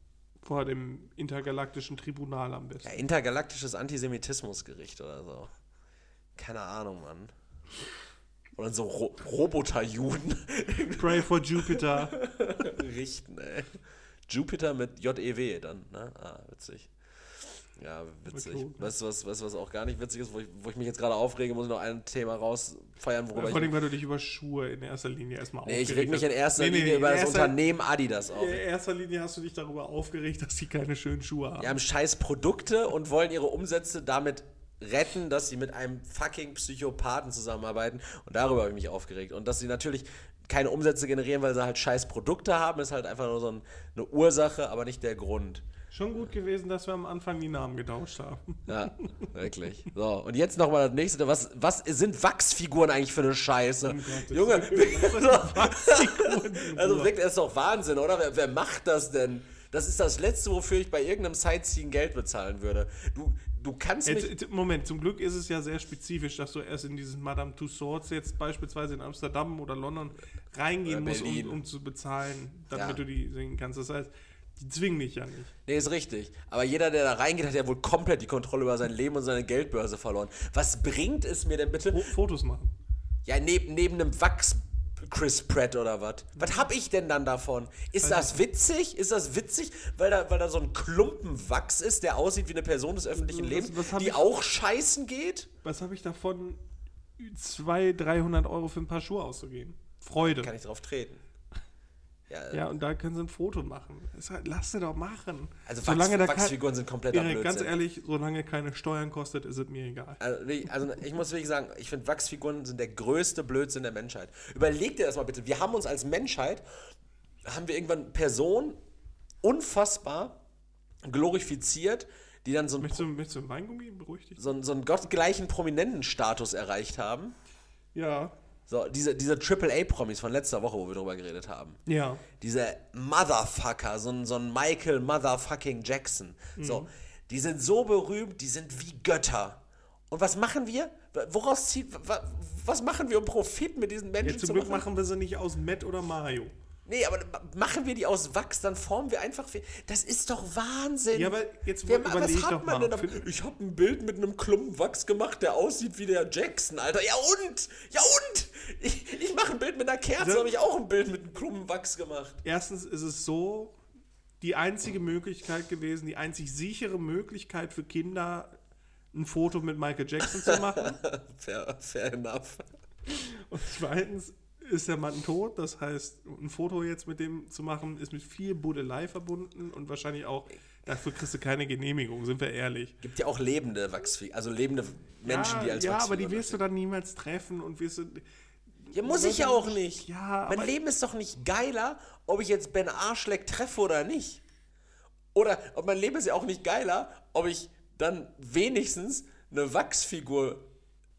Vor dem intergalaktischen Tribunal am besten. Ja, intergalaktisches Antisemitismusgericht oder so. Keine Ahnung, Mann. Oder so Ro Roboterjuden Pray for Jupiter. richten, ey. Jupiter mit J-E-W dann, ne? Ah, witzig. Ja, witzig. Okay. Weißt du, was, du, was auch gar nicht witzig ist, wo ich, wo ich mich jetzt gerade aufrege, muss ich noch ein Thema rausfeiern, worüber Vor allem, ich. weil du dich über Schuhe in erster Linie erstmal Nee, ich aufgeregt reg mich in erster Nee, nee, Linie über das Unternehmen Adidas auf. In erster Linie hast du dich darüber aufgeregt, dass sie keine schönen Schuhe haben. Die haben scheiß Produkte und wollen ihre Umsätze damit retten, dass sie mit einem fucking Psychopathen zusammenarbeiten. Und darüber habe ich mich aufgeregt. Und dass sie natürlich keine Umsätze generieren, weil sie halt scheiß Produkte haben, ist halt einfach nur so ein, eine Ursache, aber nicht der Grund. Schon gut gewesen, dass wir am Anfang die Namen getauscht haben. Ja, wirklich. So, und jetzt nochmal das nächste. Was, was sind Wachsfiguren eigentlich für eine Scheiße? Gottes Junge, Wachsfiguren, also wirklich, das ist doch Wahnsinn, oder? Wer, wer macht das denn? Das ist das Letzte, wofür ich bei irgendeinem Sightseeing Geld bezahlen würde. Du, du kannst. Jetzt, Moment, zum Glück ist es ja sehr spezifisch, dass du erst in diesen Madame Tussauds jetzt beispielsweise in Amsterdam oder London reingehen Oder musst, um, um zu bezahlen, damit Ja. du die sehen kannst. Das heißt, die zwingen dich ja nicht. Nee, ist richtig. Aber jeder, der da reingeht, hat ja wohl komplett die Kontrolle über sein Leben und seine Geldbörse verloren. Was bringt es mir denn bitte? Fo- Fotos machen. Ja, neben, neben einem Wachs Chris Pratt oder was? Was hab ich denn dann davon? Ist das witzig? Ist das witzig, weil da, weil da so ein Klumpen Wachs ist, der aussieht wie eine Person des öffentlichen Was- Lebens, was hab die ich- auch scheißen geht? Was habe ich davon, 200, 300 Euro für ein paar Schuhe auszugeben? Freude. Kann ich drauf treten? Ja, Ja, und da können sie ein Foto machen. Halt, lass sie doch machen. also Wachs, Wachsfiguren sind Erik, Blödsinn. ganz ehrlich, solange keine Steuern kostet, ist es mir egal. Also, also ich muss wirklich sagen, ich finde Wachsfiguren sind der größte Blödsinn der Menschheit. Überleg dir das mal bitte. Wir haben uns als Menschheit, haben wir irgendwann Personen unfassbar glorifiziert, die dann so einen, Möchtest du, möchtest du ein Weingummi? Beruhig dich. so einen, so einen gottgleichen Prominenten-Status erreicht haben. Ja. So, diese, diese AAA-Promis von letzter Woche, wo wir drüber geredet haben. Ja. Diese Motherfucker, so ein, so ein Michael Motherfucking Jackson. So, die sind so berühmt, die sind wie Götter. Und was machen wir? Woraus zieht, wa- was machen wir, um Profit mit diesen Menschen zu zum Glück machen? machen wir sie nicht aus Matt oder Mario. Nee, aber machen wir die aus Wachs, dann formen wir einfach. Das ist doch Wahnsinn. Ja, aber jetzt Wer, was hat doch man mal. denn? Ich habe ein Bild mit einem Klumpen Wachs gemacht, der aussieht wie der Jackson, Alter. Ja und? Ja und? Ich, ich mache ein Bild mit einer Kerze, Ja. habe ich auch ein Bild mit einem Klumpen Wachs gemacht. Erstens ist es so, die einzige Möglichkeit gewesen, die einzig sichere Möglichkeit für Kinder, ein Foto mit Michael Jackson zu machen. Fair, fair enough. Und zweitens ist der Mann tot. Das heißt, ein Foto jetzt mit dem zu machen, ist mit viel Buddelei verbunden und wahrscheinlich auch, dafür kriegst du keine Genehmigung, sind wir ehrlich. Gibt ja auch lebende Wachsfiguren, also lebende Menschen, ja, die als ja aber die wirst du dann niemals treffen und wirst du. Ja, muss ich ja auch nicht. Ja, mein Leben ist doch nicht geiler, ob ich jetzt Ben Arschleck treffe oder nicht. Oder ob mein Leben ist ja auch nicht geiler, ob ich dann wenigstens eine Wachsfigur,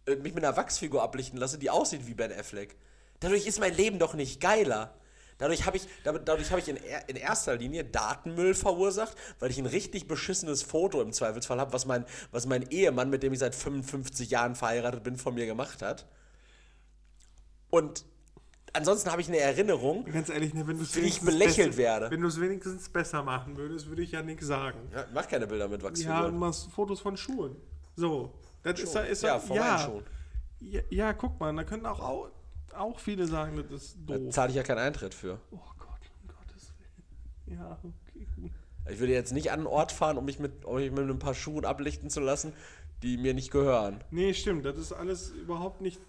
äh, mich mit einer Wachsfigur ablichten lasse, die aussieht wie Ben Affleck. Dadurch ist mein Leben doch nicht geiler. Dadurch habe ich, dadurch habe ich in, in erster Linie Datenmüll verursacht, weil ich ein richtig beschissenes Foto im Zweifelsfall habe, was mein, was mein Ehemann, mit dem ich seit 55 Jahren verheiratet bin, von mir gemacht hat. Und ansonsten habe ich eine Erinnerung, Ganz ehrlich, ne, wenn es Wie ich belächelt werde. Wenn du es wenigstens besser machen würdest, würde ich ja nichts sagen. Ja, mach keine Bilder mit Ja, du Wachsfiguren. machst Fotos von Schuhen. So. Das ist, da- ist ja, von ja, meinen Schuhen. ja, ja, guck mal, da können auch, auch, viele sagen, das ist Da doof. zahle ich ja keinen Eintritt für. Oh Gott, um Gottes Willen. Ja, okay, gut. Ich würde jetzt nicht an einen Ort fahren, um mich mit, um mich mit ein paar Schuhen ablichten zu lassen, die mir nicht gehören. Nee, stimmt, das ist alles überhaupt nicht,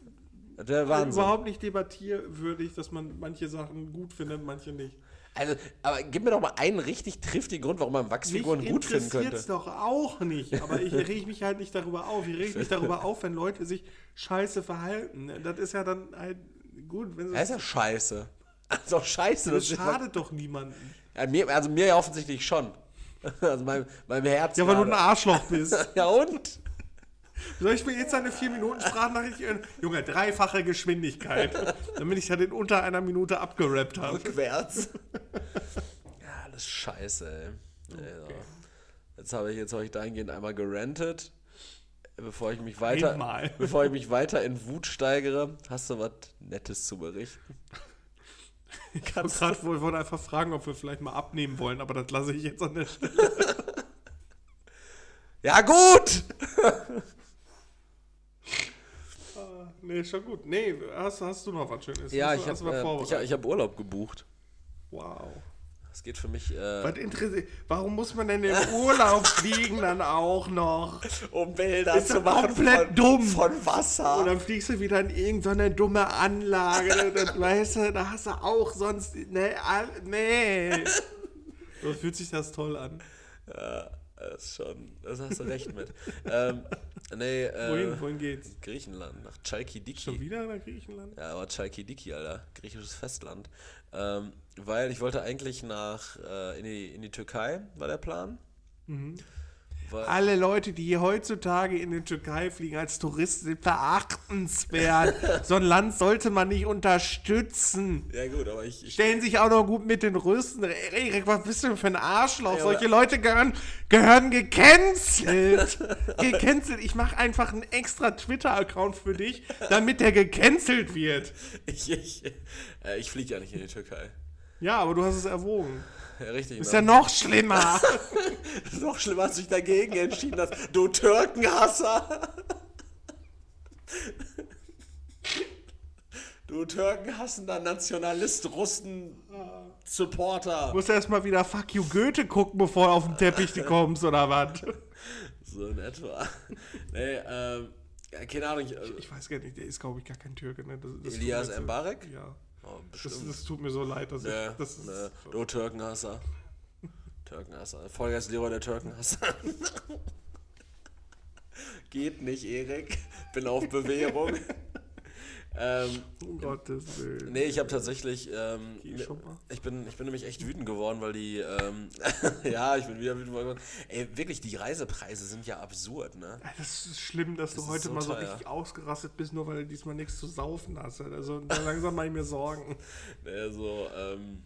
Das wäre Wahnsinn. überhaupt nicht debattierwürdig, dass man manche Sachen gut findet, manche nicht. Also, aber gib mir doch mal einen richtig triftigen Grund, warum man Wachsfiguren Mich gut finden könnte. doch auch nicht, aber ich reg mich halt nicht darüber auf. Ich reg mich darüber auf, wenn Leute sich scheiße verhalten. Das ist ja dann halt gut, wenn sie Das ist ja scheiße. Das ist doch scheiße. das ich- schadet doch niemandem. Ja, mir, also mir ja offensichtlich schon. Also mein, meinem Herz. Ja, weil du ein gerade. Arschloch bist. Ja und? Soll ich mir jetzt eine 4 Minuten Sprachnachricht hören? Junge, dreifache Geschwindigkeit, damit ich das in unter einer Minute abgerappt habe. Rückwärts. ja, das ist scheiße, ey. Also, jetzt habe ich, jetzt habe ich dahingehend einmal gerantet. Bevor ich mich weiter, Einmal. bevor ich mich weiter in Wut steigere, hast du was Nettes zu berichten? Ich wollte gerade wohl wollte einfach fragen, ob wir vielleicht mal abnehmen wollen, aber das lasse ich jetzt an der Stelle. Ja gut! Nee, schon gut. Nee, hast, hast du noch was Schönes? Ja, Hast ich habe äh, ich ich hab Urlaub gebucht. Wow. Das geht für mich, äh, Was interessiert? Warum muss man denn im Urlaub fliegen dann auch noch? um Bilder Ist doch komplett dumm. von Wasser. Und dann fliegst du wieder in irgendeine dumme Anlage. Das, weißt du, da hast du auch sonst. Nee, all, nee. So fühlt sich das toll an. Ja, das ist schon, das hast du recht mit. ähm, nee, äh, Wohin, wohin geht's? Griechenland, nach Chalkidiki. Schon wieder nach Griechenland? Ja, aber Chalkidiki, Alter. Griechisches Festland. Ähm, weil ich wollte eigentlich nach, äh, in, die, in die Türkei, war der Plan. Weil- Alle Leute, die heutzutage in die Türkei fliegen als Touristen, sind verachtenswert. so ein Land sollte man nicht unterstützen. Ja gut, aber ich, ich Stellen sich auch noch gut mit den Rüsten. Erik, was bist du denn für ein Arschloch? Ja, Solche Leute gehören, gehören gecancelt. gecancelt. Ich mache einfach einen extra Twitter-Account für dich, damit der gecancelt wird. ich, ich, äh, ich fliege ja nicht in die Türkei. Ja, aber du hast es erwogen. Richtig. Ist ne? ja noch schlimmer. Noch schlimmer, hast du dich dagegen entschieden hast. Du Türkenhasser! Du Türkenhassender Nationalist, Russen, Supporter. Du musst erst mal wieder Fuck you Goethe gucken, bevor du auf den Teppich kommst, oder was? So in etwa. Nee, ähm, keine Ahnung. Ich, äh, Ich weiß gar nicht, der ist, glaube ich, gar kein Türke. Ne? Das, das Elias Mbarek? Ja. Oh, Das, das tut mir so leid, dass nee, ich. Das nee. Du Türkenhasser. Türkenhasser. Vollgas Leroy der Türkenhasser. Geht nicht, Erik. Bin auf Bewährung. ähm, um Gottes Willen. Nee, ich habe tatsächlich. Ähm, ich, bin, ich bin nämlich echt wütend geworden, weil die. Ähm, ja, ich bin wieder wütend geworden. Ey, wirklich, die Reisepreise sind ja absurd, ne? Das ist schlimm, dass du ist heute so mal so teuer. richtig ausgerastet bist, nur weil du diesmal nichts zu saufen hast. Also langsam mache ich mir Sorgen. Nee, so, ähm,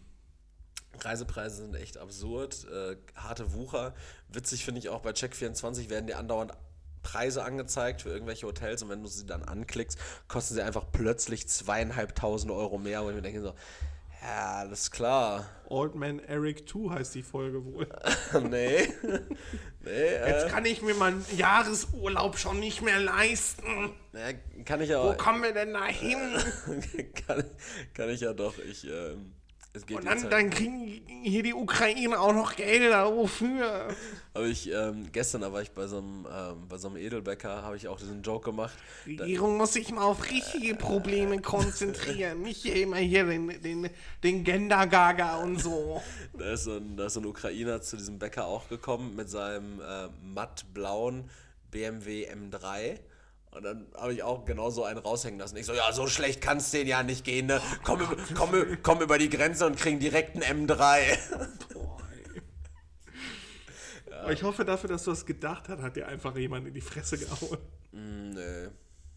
Reisepreise sind echt absurd. Äh, harte Wucher. Witzig finde ich auch bei Check24 werden dir andauernd Preise angezeigt für irgendwelche Hotels und wenn du sie dann anklickst, kosten sie einfach plötzlich zweieinhalbtausend Euro mehr. Und ich mir denke so, ja, alles klar. Old Man Eric 2 heißt die Folge wohl. nee. nee, äh, Jetzt kann ich mir meinen Jahresurlaub schon nicht mehr leisten. naja, kann ich ja Wo kommen wir denn da hin? kann, kann ich ja doch. Ich, ähm, Und dann, halt- dann kriegen hier die Ukraine auch noch Gelder. Wofür? Aber ich, ähm, gestern da war ich bei so einem, ähm, bei so einem Edelbäcker, habe ich auch diesen Joke gemacht. Die Regierung muss sich mal auf richtige Probleme konzentrieren. Nicht hier immer hier den, den, den Gender-Gaga und so. Da ist, so ein, da ist so ein Ukrainer zu diesem Bäcker auch gekommen mit seinem äh, mattblauen BMW M3. Und dann habe ich auch genau so einen raushängen lassen. Ich so, ja, so schlecht kann es denen ja nicht gehen, ne? Komm, über- komm, komm über die Grenze und kriegen direkt einen M3. Boah. Aber ich hoffe dafür, dass du das gedacht hast, hat dir einfach jemand in die Fresse gehauen. Hm, nee.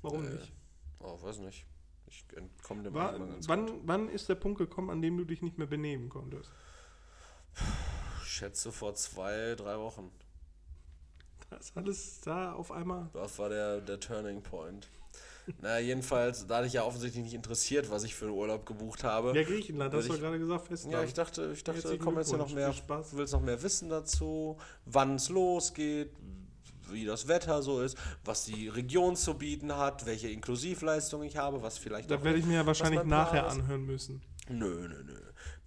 Warum Äh, nicht? Oh, weiß nicht. Ich entkomme dem War, ganz gut. wann, wann ist der Punkt gekommen, an dem du dich nicht mehr benehmen konntest? Ich schätze vor zwei, drei Wochen. Das alles da auf einmal. Das war der, der Turning Point. Na, jedenfalls, da dich ja offensichtlich nicht interessiert, was ich für einen Urlaub gebucht habe. Ja, Griechenland, hast du ich- gerade gesagt, fest. Ja, ich dachte, ich dachte, Herzlichen kommen jetzt noch mehr, du willst noch mehr wissen dazu, wann es losgeht, wie das Wetter so ist, was die Region zu bieten hat, welche Inklusivleistung ich habe, was vielleicht Da werde ich mir ja wahrscheinlich nachher ist. anhören müssen. Nö, nö, nö.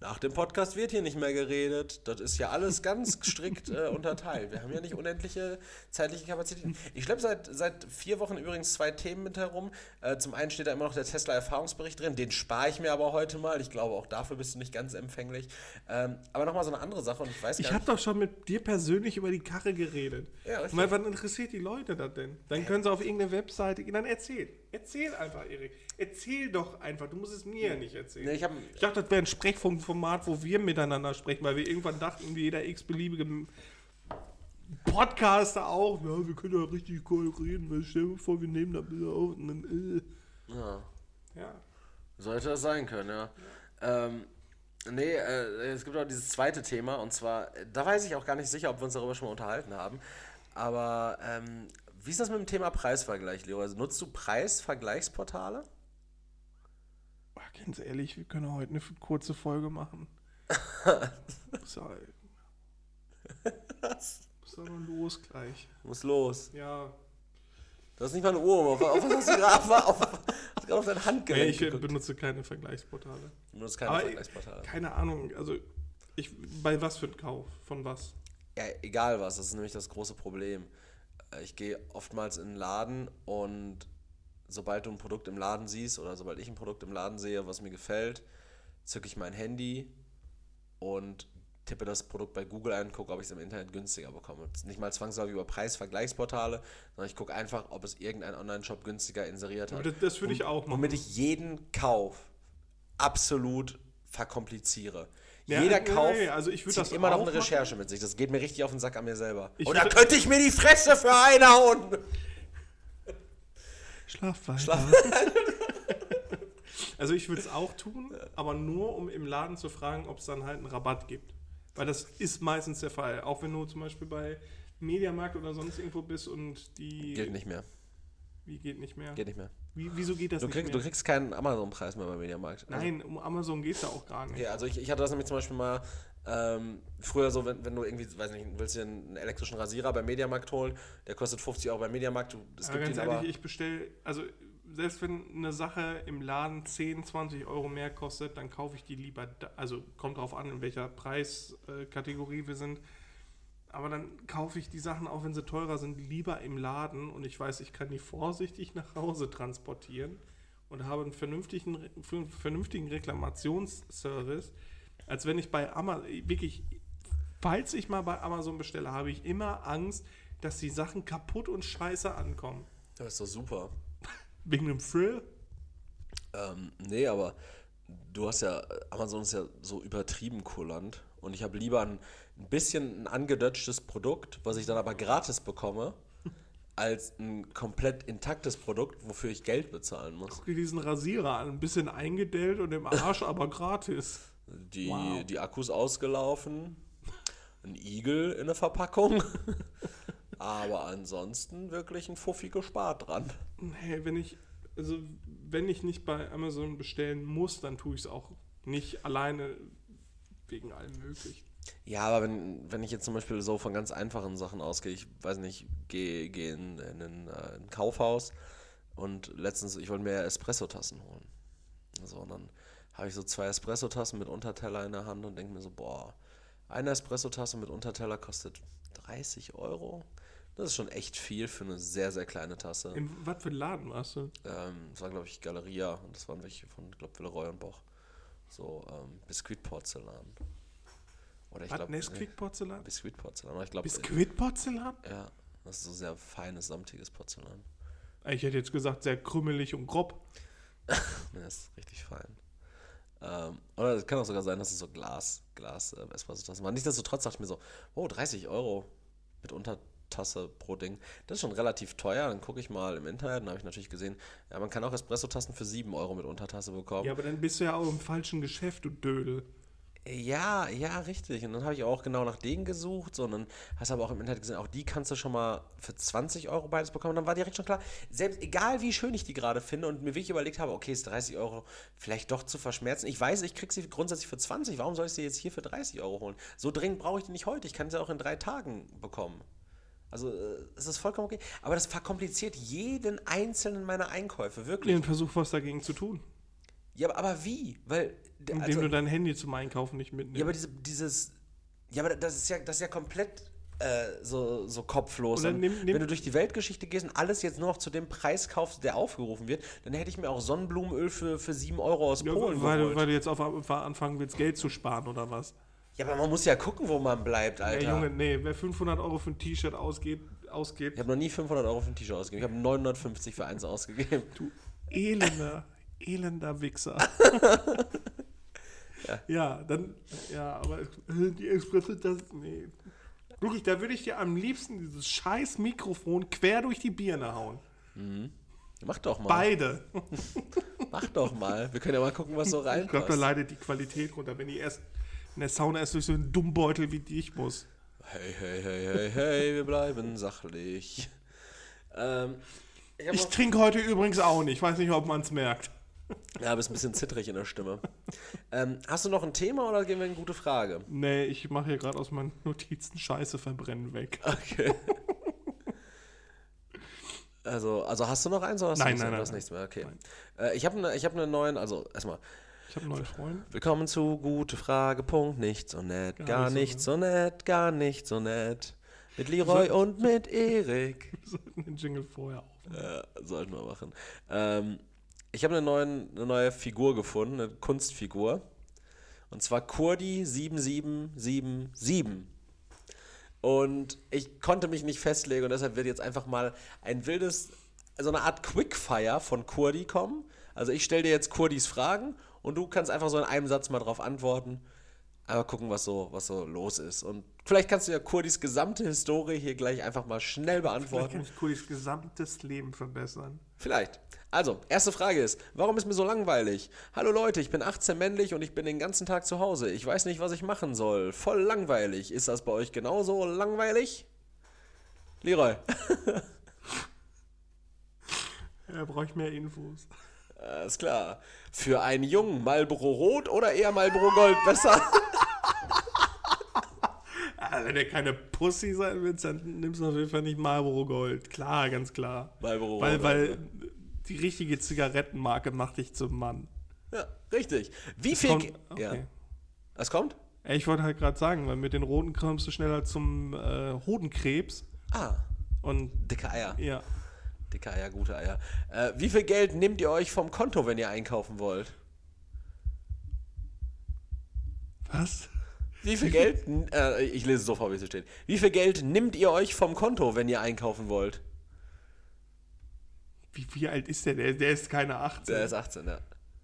Nach dem Podcast wird hier nicht mehr geredet. Das ist ja alles ganz strikt äh, unterteilt. Wir haben ja nicht unendliche zeitliche Kapazitäten. Ich schleppe seit, seit vier Wochen übrigens zwei Themen mit herum. Äh, zum einen steht da immer noch der Tesla-Erfahrungsbericht drin. Den spare ich mir aber heute mal. Ich glaube, auch dafür bist du nicht ganz empfänglich. Ähm, aber nochmal so eine andere Sache und ich weiß Ich habe doch schon mit dir persönlich über die Karre geredet. Ja. Und wann interessiert die Leute das denn? Dann können sie auf irgendeine Webseite gehen. Dann erzähl. Erzähl einfach, Erik. Erzähl doch einfach. Du musst es mir ja nicht erzählen. Nee, ich hab- ich dachte, das wäre ein Sprechfunkformat, wo wir miteinander sprechen, weil wir irgendwann dachten, wie jeder x-beliebige Podcaster auch, ja, wir können ja richtig cool reden. weil Stell dir vor, wir nehmen da Bilder auf dann, Ja. äh. Ja. Sollte das sein können, ja. Ähm, nee, äh, es gibt auch dieses zweite Thema und zwar, äh, da weiß ich auch gar nicht sicher, ob wir uns darüber schon mal unterhalten haben. Aber ähm, wie ist das mit dem Thema Preisvergleich, Leo? Also nutzt du Preisvergleichsportale? Boah, ganz ehrlich, wir können heute eine kurze Folge machen. Was? ist doch noch los gleich. Muss los. Ja. Du hast nicht mal eine Uhr. Auf, auf was hast du gerade auf, auf, auf dein Nee, Handgelenk ich geguckt? benutze keine Vergleichsportale. Du nutzt keine Aber Vergleichsportale. keine Ahnung, also ich, bei was für ein Kauf? Von was? Ja, egal was, das ist nämlich das große Problem. Äh, Ich gehe oftmals in den Laden und sobald du ein Produkt im Laden siehst oder sobald ich ein Produkt im Laden sehe, was mir gefällt, zücke ich mein Handy und tippe das Produkt bei Google ein, gucke, ob ich es im Internet günstiger bekomme. Nicht mal zwangsläufig über Preisvergleichsportale, sondern ich gucke einfach, ob es irgendein Online-Shop günstiger inseriert hat. Das, das würde ich auch machen. Womit ich jeden Kauf absolut verkompliziere. Ja, Jeder Kauf nee, also ich zieht das immer noch eine machen. Recherche mit sich. Das geht mir richtig auf den Sack an mir selber. Ich Oder könnte ich mir die Fresse für einhauen? Schlaf weiter. Schlaf- Also ich würde es auch tun, aber nur um im Laden zu fragen, ob es dann halt einen Rabatt gibt. Weil das ist meistens der Fall. Auch wenn du zum Beispiel bei Mediamarkt oder sonst irgendwo bist und die... Geht nicht mehr. Wie geht nicht mehr? Geht nicht mehr. Wie, wieso geht das Du nicht kriegst, du kriegst keinen Amazon-Preis mehr beim Mediamarkt. Also, Nein, um Amazon geht es ja auch gar nicht. Ja, also ich, ich hatte das nämlich zum Beispiel mal ähm, früher so, wenn, wenn du irgendwie, weiß nicht, willst dir einen elektrischen Rasierer beim Mediamarkt holen, der kostet 50 Euro beim Mediamarkt, du, es aber gibt ganz ehrlich, aber, ich bestelle, also selbst wenn eine Sache im Laden 10, 20 Euro mehr kostet, dann kaufe ich die lieber, da, also kommt drauf an, in welcher Preiskategorie wir sind. Aber dann kaufe ich die Sachen, auch wenn sie teurer sind, lieber im Laden und ich weiß, ich kann die vorsichtig nach Hause transportieren und habe einen vernünftigen, vernünftigen Reklamationsservice, als wenn ich bei Amazon, wirklich, falls ich mal bei Amazon bestelle, habe ich immer Angst, dass die Sachen kaputt und scheiße ankommen. das ist doch super. Wegen dem Thrill? Ähm, nee, aber du hast ja, Amazon ist ja so übertrieben kulant und ich habe lieber ein, ein bisschen ein angedutschtes Produkt, was ich dann aber gratis bekomme, als ein komplett intaktes Produkt, wofür ich Geld bezahlen muss. Guck dir diesen Rasierer an, ein bisschen eingedellt und im Arsch, aber gratis. Die, Wow. die Akkus ausgelaufen, ein Igel in der Verpackung, aber ansonsten wirklich ein Fuffi gespart dran. Hey, wenn ich, also wenn ich nicht bei Amazon bestellen muss, dann tue ich es auch nicht alleine wegen allem möglichen. Ja, aber wenn, wenn ich jetzt zum Beispiel so von ganz einfachen Sachen ausgehe, ich weiß nicht, gehe geh in, in, ein, äh, ein Kaufhaus und letztens, ich wollte mir Espresso-Tassen holen. So, und dann habe ich so zwei Espresso-Tassen mit Unterteller in der Hand und denke mir so, boah, eine Espresso-Tasse mit Unterteller kostet 30 Euro. Das ist schon echt viel für eine sehr, sehr kleine Tasse. In was für ein Laden warst du? Ähm, das war, glaube ich, Galeria und das waren welche von, glaube Villeroy und Boch. So ähm, Biskuitporzellan. Oder ich Was, glaube. Nesquik-Porzellan? Biskuitporzellan. Aber ich glaube. Biskuit-Porzellan? Ja, das ist so sehr feines, samtiges Porzellan. Ich hätte jetzt gesagt, sehr krümelig und grob. Das ist richtig fein. Ähm, oder es kann auch sogar sein, dass es so Glas, Glas äh, Espresso-Tassen waren. Nichtsdestotrotz dachte ich mir so, oh, 30 Euro mit Untertasse pro Ding. Das ist schon relativ teuer. Dann gucke ich mal im Internet und habe ich natürlich gesehen, ja, man kann auch Espresso-Tassen für 7 Euro mit Untertasse bekommen. Ja, aber dann bist du ja auch im falschen Geschäft, du Dödel. Ja, ja, richtig. Und dann habe ich auch genau nach denen gesucht, so, und dann hast aber auch im Internet gesehen, auch die kannst du schon mal für 20 Euro beides bekommen. Und dann war direkt schon klar, selbst egal wie schön ich die gerade finde und mir wirklich überlegt habe, okay, ist 30 Euro vielleicht doch zu verschmerzen. Ich weiß, ich krieg sie grundsätzlich für 20, warum soll ich sie jetzt hier für 30 Euro holen? So dringend brauche ich die nicht heute, ich kann sie auch in drei Tagen bekommen. Also äh, es ist vollkommen okay. Aber das verkompliziert jeden einzelnen meiner Einkäufe, wirklich. Den Versuch, was dagegen zu tun. Ja, aber, wie? Weil, Indem also, du dein Handy zum Einkaufen nicht mitnimmst. ja, aber diese, dieses. Ja, aber das ist ja, das ist ja komplett äh, so, so kopflos. Nimm- nimm- wenn du durch die Weltgeschichte gehst und alles jetzt nur noch zu dem Preis kaufst, der aufgerufen wird, dann hätte ich mir auch Sonnenblumenöl für, für 7 Euro aus ja, Polen weil, du, geholt. weil du jetzt auf anfangen willst, Geld zu sparen oder was? ja, aber man muss ja gucken, wo man bleibt, Alter. Ey, Junge, nee, wer 500 Euro für ein T-Shirt ausgeht, ausgibt, ich habe noch nie 500 Euro für ein T-Shirt ausgegeben. Ich habe 950 für eins ausgegeben. du elender, elender Wichser. ja. dann, ja, aber die Espresso, das, nee. Wirklich, da würde ich dir am liebsten dieses scheiß Mikrofon quer durch die Birne hauen. Mach doch mal. Beide. Mach doch mal. Wir können ja mal gucken, was so Ich glaube, da reinpasst. leidet die Qualität runter, wenn die erst in der Sauna erst durch so einen Dummbeutel wie dich muss. Hey, hey, hey, hey, hey, wir bleiben sachlich. Ähm, ich Ich trinke heute übrigens auch nicht. Ich weiß nicht, ob man es merkt. Ja, bist ein bisschen zittrig in der Stimme. ähm, hast du noch ein Thema oder gehen wir in eine gute Frage? Nee, ich mache hier gerade aus meinen Notizen Scheiße verbrennen weg. Okay. Also, also hast du noch eins oder hast Nein, du nichts, nein, mehr? nein, nein. nichts mehr? Okay. Äh, ich habe ne, ich hab einen neuen, also erstmal, Ich habe einen neuen Freund. willkommen zu Gute Frage, Punkt, nicht so nett, gar, Gar nicht, nicht so nett, gar nicht so nett. Mit Leroy und mit Erik. Wir sollten den Jingle vorher auf. Äh, sollten wir machen. Ähm, ich habe eine, eine neue Figur gefunden, eine Kunstfigur. Und zwar Kurdi 7777. Und ich konnte mich nicht festlegen und deshalb wird jetzt einfach mal ein wildes, so eine Art Quickfire von Kurdi kommen. Also ich stelle dir jetzt Kurdis Fragen und du kannst einfach so in einem Satz mal drauf antworten. Einfach gucken, was so, was so los ist. Und vielleicht kannst du ja Kurdis gesamte Historie hier gleich einfach mal schnell Vielleicht beantworten. kann ich Kurdis gesamtes Leben verbessern. Vielleicht. Also, erste Frage ist, warum ist mir so langweilig? Hallo Leute, ich bin 18 männlich und ich bin den ganzen Tag zu Hause. Ich weiß nicht, was ich machen soll. Voll langweilig. Ist das bei euch genauso langweilig? Leroy. Er braucht mehr Infos. Alles klar. Für einen Jungen Marlboro Rot oder eher Marlboro Gold besser? Ah, wenn er keine Pussy sein will, dann nimmst du auf jeden Fall nicht Marlboro Gold. Klar, ganz klar. Marlboro Weil, Rot, weil die richtige Zigarettenmarke macht dich zum Mann. Ja, richtig. Wie viel... Kommt, okay. Ja. Es kommt? Ich wollte halt gerade sagen, weil mit den roten kommst du schneller zum äh, Hodenkrebs. Ah, Und dicke Eier. ja, Dicke Eier, gute Eier. Äh, wie viel Geld nehmt ihr euch vom Konto, wenn ihr einkaufen wollt? was? Wie viel Geld, äh, ich lese es so vor, wie es steht. Wie viel Geld nimmt ihr euch vom Konto, wenn ihr einkaufen wollt? Wie, wie alt ist der? der? Der ist keine 18. Der ist 18, ja.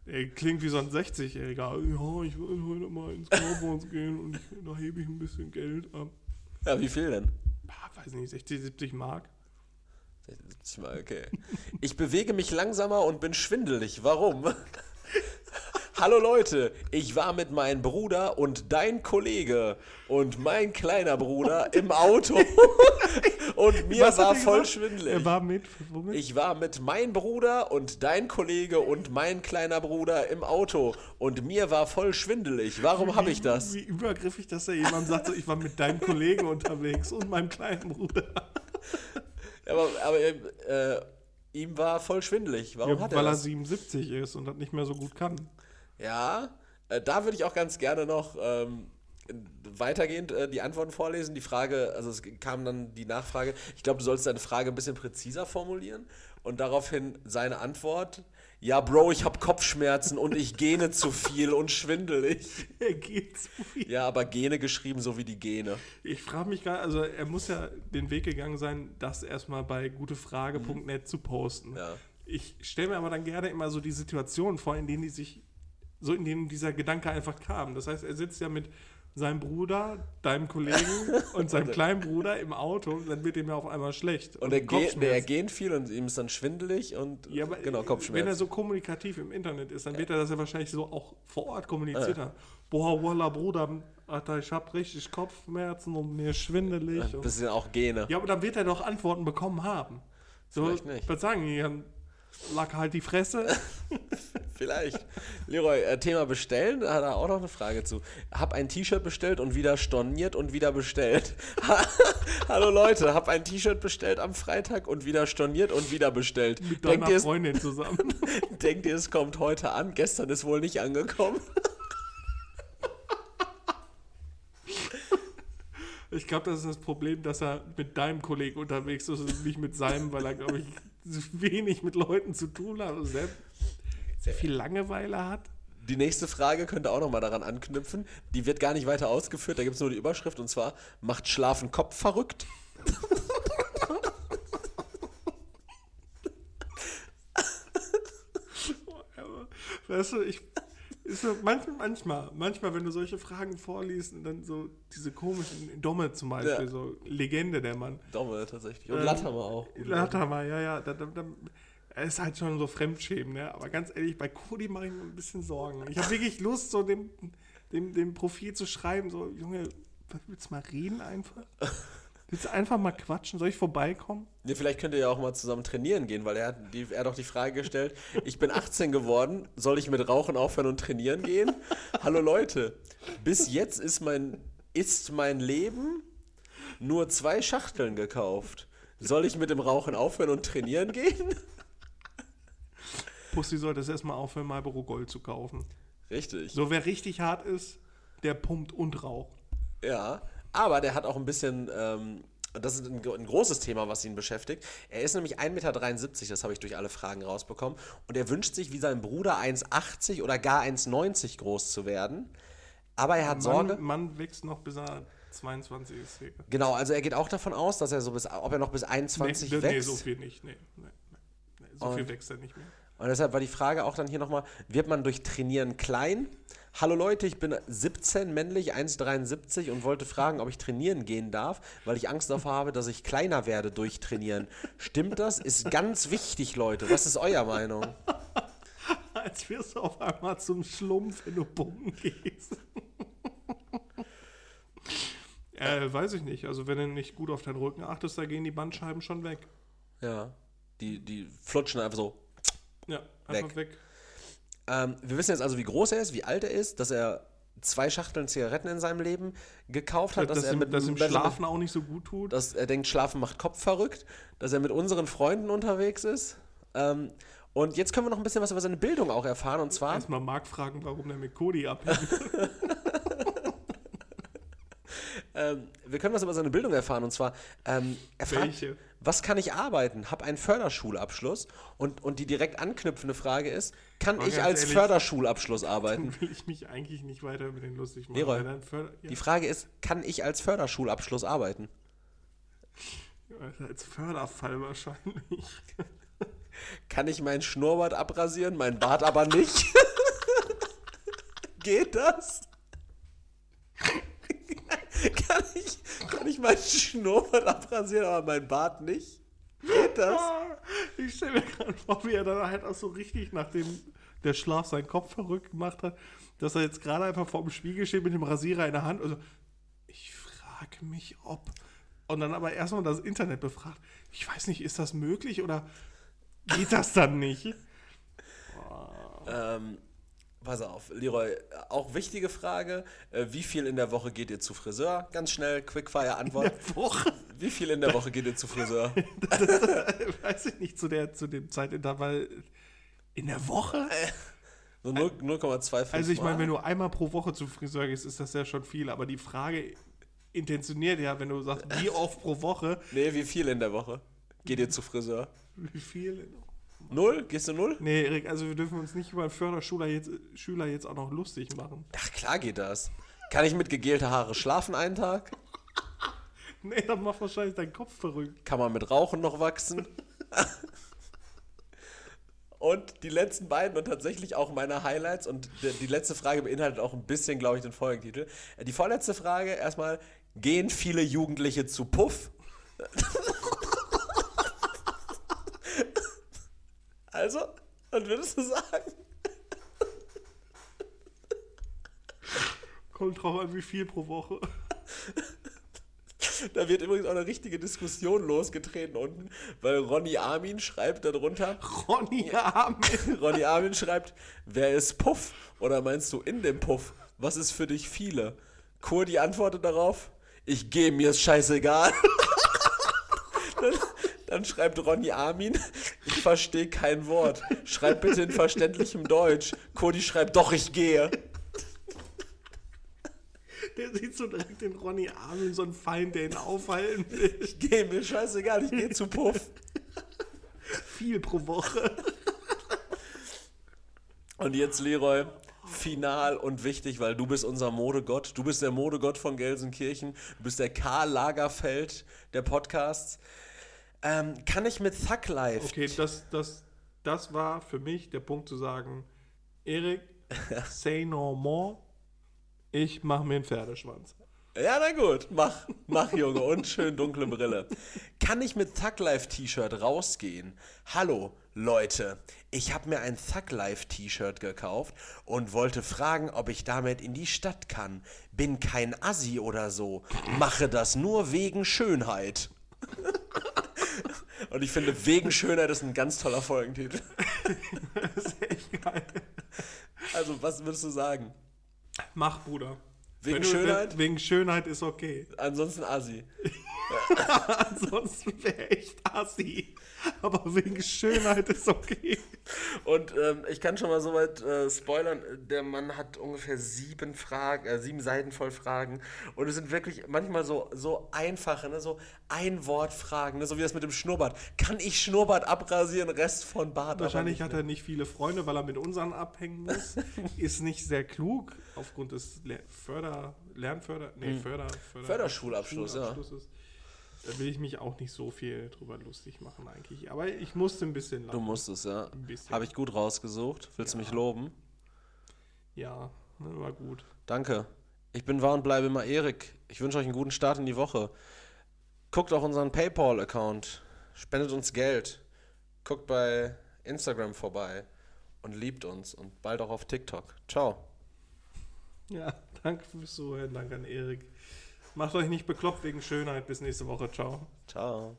Der klingt wie so ein 60-Jähriger. Ja, ich will heute mal ins Kaufhaus gehen und ich, da hebe ich ein bisschen Geld ab. Ja, wie viel denn? Ah, weiß nicht, 60, 70 Mark. 70 Mal, okay. Ich bewege mich langsamer und bin schwindelig. Warum? Hallo Leute, ich war mit meinem Bruder und dein Kollege und mein kleiner Bruder im Auto und mir Was war er voll gesagt? schwindelig. Er war mit, womit? Ich war mit meinem Bruder und dein Kollege und mein kleiner Bruder im Auto und mir war voll schwindelig. Warum habe ich das? Wie übergriffig, dass er jemand sagt, so, ich war mit deinem Kollegen unterwegs und meinem kleinen Bruder. Aber, aber äh, ihm war voll schwindelig. Warum Ja, hat er weil er das? 77 ist und das nicht mehr so gut kann. Ja, äh, da würde ich auch ganz gerne noch ähm, weitergehend äh, die Antworten vorlesen. Die Frage, also es kam dann die Nachfrage, ich glaube, du sollst deine Frage ein bisschen präziser formulieren und daraufhin seine Antwort, ja Bro, ich habe Kopfschmerzen und ich gene zu viel und schwindelig. Er geht zu viel. Ja, aber Gene geschrieben, so wie die Gene. Ich frage mich gerade, also er muss ja den Weg gegangen sein, das erstmal bei gutefrage.net zu posten. Ja. Ich stelle mir aber dann gerne immer so die Situationen vor, in denen die sich, so in denen dieser Gedanke einfach kam. Das heißt, er sitzt ja mit seinem Bruder, deinem Kollegen und seinem kleinen Bruder im Auto und dann wird ihm ja auf einmal schlecht. Und er, ge nee, er Kopfschmerzen. gähnt viel und ihm ist dann schwindelig und Ja, genau, wenn er Kopfschmerzen. so kommunikativ im Internet ist, dann wird er das ja wahrscheinlich so auch vor Ort kommuniziert haben. Boah, Walla, Bruder, Alter, ich hab richtig Kopfschmerzen und mir schwindelig. Ein Und bisschen auch Gene. ja, aber dann wird er doch Antworten bekommen haben. So, Vielleicht nicht. Ich würde sagen, hier lag halt die Fresse. Vielleicht. Leroy, äh, Thema bestellen, da hat er auch noch eine Frage zu. Hab ein T-Shirt bestellt und wieder storniert und wieder bestellt. Hallo Leute, hab ein T-Shirt bestellt am Freitag und wieder storniert und wieder bestellt. Mit Denkt deiner es, Freundin zusammen. denkt ihr, es kommt heute an? Gestern ist wohl nicht angekommen. Ich glaube, das ist das Problem, dass er mit deinem Kollegen unterwegs ist und nicht mit seinem, weil er, glaube ich, wenig mit Leuten zu tun hat und sehr, sehr viel Langeweile hat. Die nächste Frage könnte auch nochmal daran anknüpfen. Die wird gar nicht weiter ausgeführt, da gibt es nur die Überschrift und zwar: Macht Schlafen Kopf verrückt? Weißt du, ich. Ist so, manchmal, manchmal, manchmal, wenn du solche Fragen vorliest und dann so diese komischen Domme zum Beispiel, Ja. so Legende der Mann. Domme tatsächlich. Und Ähm, Latthammer auch. Lathammer, ja, ja. Da, da, da, er ist halt schon so Fremdschämen, ne? Aber ganz ehrlich, bei Cody mache ich mir ein bisschen Sorgen. Ich habe wirklich Lust, so dem, dem, dem Profil zu schreiben, so, Junge, willst du mal reden einfach? Willst du einfach mal quatschen? Soll ich vorbeikommen? Ja, vielleicht könnt ihr ja auch mal zusammen trainieren gehen, weil er hat, die, er hat auch die Frage gestellt, ich bin 18 geworden, soll ich mit Rauchen aufhören und trainieren gehen? Hallo Leute, bis jetzt ist mein, ist mein Leben nur zwei Schachteln gekauft. Soll ich mit dem Rauchen aufhören und trainieren gehen? Pussy sollte es erstmal aufhören, Marlboro Gold zu kaufen. Richtig. So, wer richtig hart ist, der pumpt und raucht. Ja, aber der hat auch ein bisschen, ähm, das ist ein, ein großes Thema, was ihn beschäftigt. Er ist nämlich 1,73 Meter, das habe ich durch alle Fragen rausbekommen. Und er wünscht sich, wie sein Bruder 1,80 oder gar 1,90 groß zu werden. Aber er hat Sorge. Mann, Mann wächst noch bis er 22 ist. Digga. Genau, also er geht auch davon aus, dass er so bis, ob er noch bis 21 nee, wächst. nee, so viel nicht. Nee, nee, nee, so Und- viel wächst er nicht mehr. Und deshalb war die Frage auch dann hier nochmal, wird man durch Trainieren klein? Hallo Leute, ich bin 17, männlich, 1,73 und wollte fragen, ob ich trainieren gehen darf, weil ich Angst davor habe, dass ich kleiner werde durch Trainieren. Stimmt das? Ist ganz wichtig, Leute. Was ist euer Meinung? Als wirst du auf einmal zum Schlumpf, wenn du pumpen gehst. äh, weiß ich nicht. Also wenn du nicht gut auf deinen Rücken achtest, da gehen die Bandscheiben schon weg. Ja, die, die flutschen einfach so. Ja, einfach weg. Ähm, wir wissen jetzt also, wie groß er ist, wie alt er ist, dass er zwei Schachteln Zigaretten in seinem Leben gekauft hat, dass, dass, er mit dass ihm dass er Schlafen auch nicht so gut tut. dass er denkt, Schlafen macht Kopf verrückt, dass er mit unseren Freunden unterwegs ist. Ähm, und jetzt können wir noch ein bisschen was über seine Bildung auch erfahren. Und zwar, Erstmal Marc fragen, warum der mit Cody abhängt. ähm, wir können was über seine Bildung erfahren. Und zwar, ähm, er fragt, Welche? was kann ich arbeiten? Hab einen Förderschulabschluss. Und, und die direkt anknüpfende Frage ist, kann Mal ich als ehrlich, Förderschulabschluss arbeiten? Dann will ich mich eigentlich nicht weiter über den lustig machen. Leroy, ja, Die Frage ist, kann ich als Förderschulabschluss arbeiten? als Förderfall wahrscheinlich. Kann ich meinen Schnurrbart abrasieren, mein Bart aber nicht? Geht das? kann, ich, kann ich meinen Schnurrbart abrasieren, aber mein Bart nicht? Geht das? Ich stelle mir gerade vor, wie er dann halt auch so richtig, nachdem der Schlaf seinen Kopf verrückt gemacht hat, dass er jetzt gerade einfach vor dem Spiegel steht mit dem Rasierer in der Hand und so, ich frage mich, ob. Und dann aber erstmal das Internet befragt. Ich weiß nicht, ist das möglich oder geht das dann nicht? Ähm, pass auf, Leroy, auch wichtige Frage. Äh, wie viel in der Woche geht ihr zu Friseur? Ganz schnell, Quickfire-Antwort. Woche? Wie viel in der Woche geht ihr zu Friseur? weiß ich nicht, zu, der, zu dem Zeitintervall. In der Woche? So 0 0,25 Also ich meine, wenn du einmal pro Woche zum Friseur gehst, ist das ja schon viel. Aber die Frage intentioniert ja, wenn du sagst, wie oft pro Woche, Nee, wie viel in der Woche geht ihr zu Friseur? wie viel? Null? Gehst du null? Nee, Erik, also wir dürfen uns nicht über einen Förderschüler jetzt, Schüler jetzt auch noch lustig machen. Ach, klar geht das. Kann ich mit gegelter Haare schlafen einen Tag? Nee, dann macht wahrscheinlich dein Kopf verrückt. Kann man mit Rauchen noch wachsen? Und die letzten beiden und tatsächlich auch meine Highlights und die, letzte Frage beinhaltet auch ein bisschen, glaube ich, den Folgentitel. Äh, Die vorletzte Frage erstmal, gehen viele Jugendliche zu Puff? also, was würdest du sagen? Kommt drauf an, wie viel pro Woche. Da wird übrigens auch eine richtige Diskussion losgetreten unten, weil Ronny Armin schreibt darunter, Ronny Armin. Ronny Armin schreibt, wer ist Puff? Oder meinst du in dem Puff? Was ist für dich viele? Kurdi antwortet darauf, ich gehe, mir ist scheißegal. dann, dann schreibt Ronny Armin, ich verstehe kein Wort. Schreib bitte in verständlichem Deutsch. Kurdi schreibt, doch, ich gehe. Der sieht so direkt den Ronny Armin, so ein Feind, der ihn aufhalten will. Ich gehe, mir scheißegal, ich gehe zu Puff. Viel pro Woche. Und jetzt, Leroy, final und wichtig, weil du bist unser Modegott. Du bist der Modegott von Gelsenkirchen. Du bist der Karl Lagerfeld der Podcasts. Ähm, kann ich mit Thug Life? Okay, das, das, das war für mich der Punkt zu sagen, Erik, say no more. Ich mache mir einen Pferdeschwanz. Ja, na gut, mach, mach, Junge, und schön dunkle Brille. Kann ich mit Thug Life T-Shirt rausgehen? Hallo, Leute, ich habe mir ein Thug Life T-Shirt gekauft und wollte fragen, ob ich damit in die Stadt kann. Bin kein Assi oder so, mache das nur wegen Schönheit. Und ich finde, wegen Schönheit ist ein ganz toller Folgentitel. Das ist echt geil. Also, was würdest du sagen? Mach, Bruder. Wegen du- Schönheit? Wegen Schönheit ist okay. Ansonsten Assi. Ansonsten wäre echt assi. Aber wegen Schönheit ist okay. Und ähm, ich kann schon mal soweit äh, spoilern, der Mann hat ungefähr sieben Fragen, äh, sieben Seiten voll Fragen. Und es sind wirklich manchmal so, so einfache, ne, so Ein-Wort-Fragen, ne, so wie das mit dem Schnurrbart. Kann ich Schnurrbart abrasieren, Rest von Bart? Wahrscheinlich hat er nicht viele Freunde, weil er mit unseren abhängen muss. ist nicht sehr klug aufgrund des Le Förder, Lernförder, nee, Förder, Förder Förderschulabschluss, ja. Da will ich mich auch nicht so viel drüber lustig machen eigentlich. Aber ich musste ein bisschen Du musstest, ja. Habe ich gut rausgesucht. Willst du Ja. mich loben? Ja, ne, war gut. Danke. Ich bin wahr und bleibe immer Erik. Ich wünsche euch einen guten Start in die Woche. Guckt auf unseren PayPal-Account. Spendet uns Geld. Guckt bei Instagram vorbei. Und liebt uns. Und bald auch auf TikTok. Ciao. Ja, danke fürs Zuhören. Danke an Erik. Macht euch nicht bekloppt wegen Schönheit. Bis nächste Woche. Ciao. Ciao.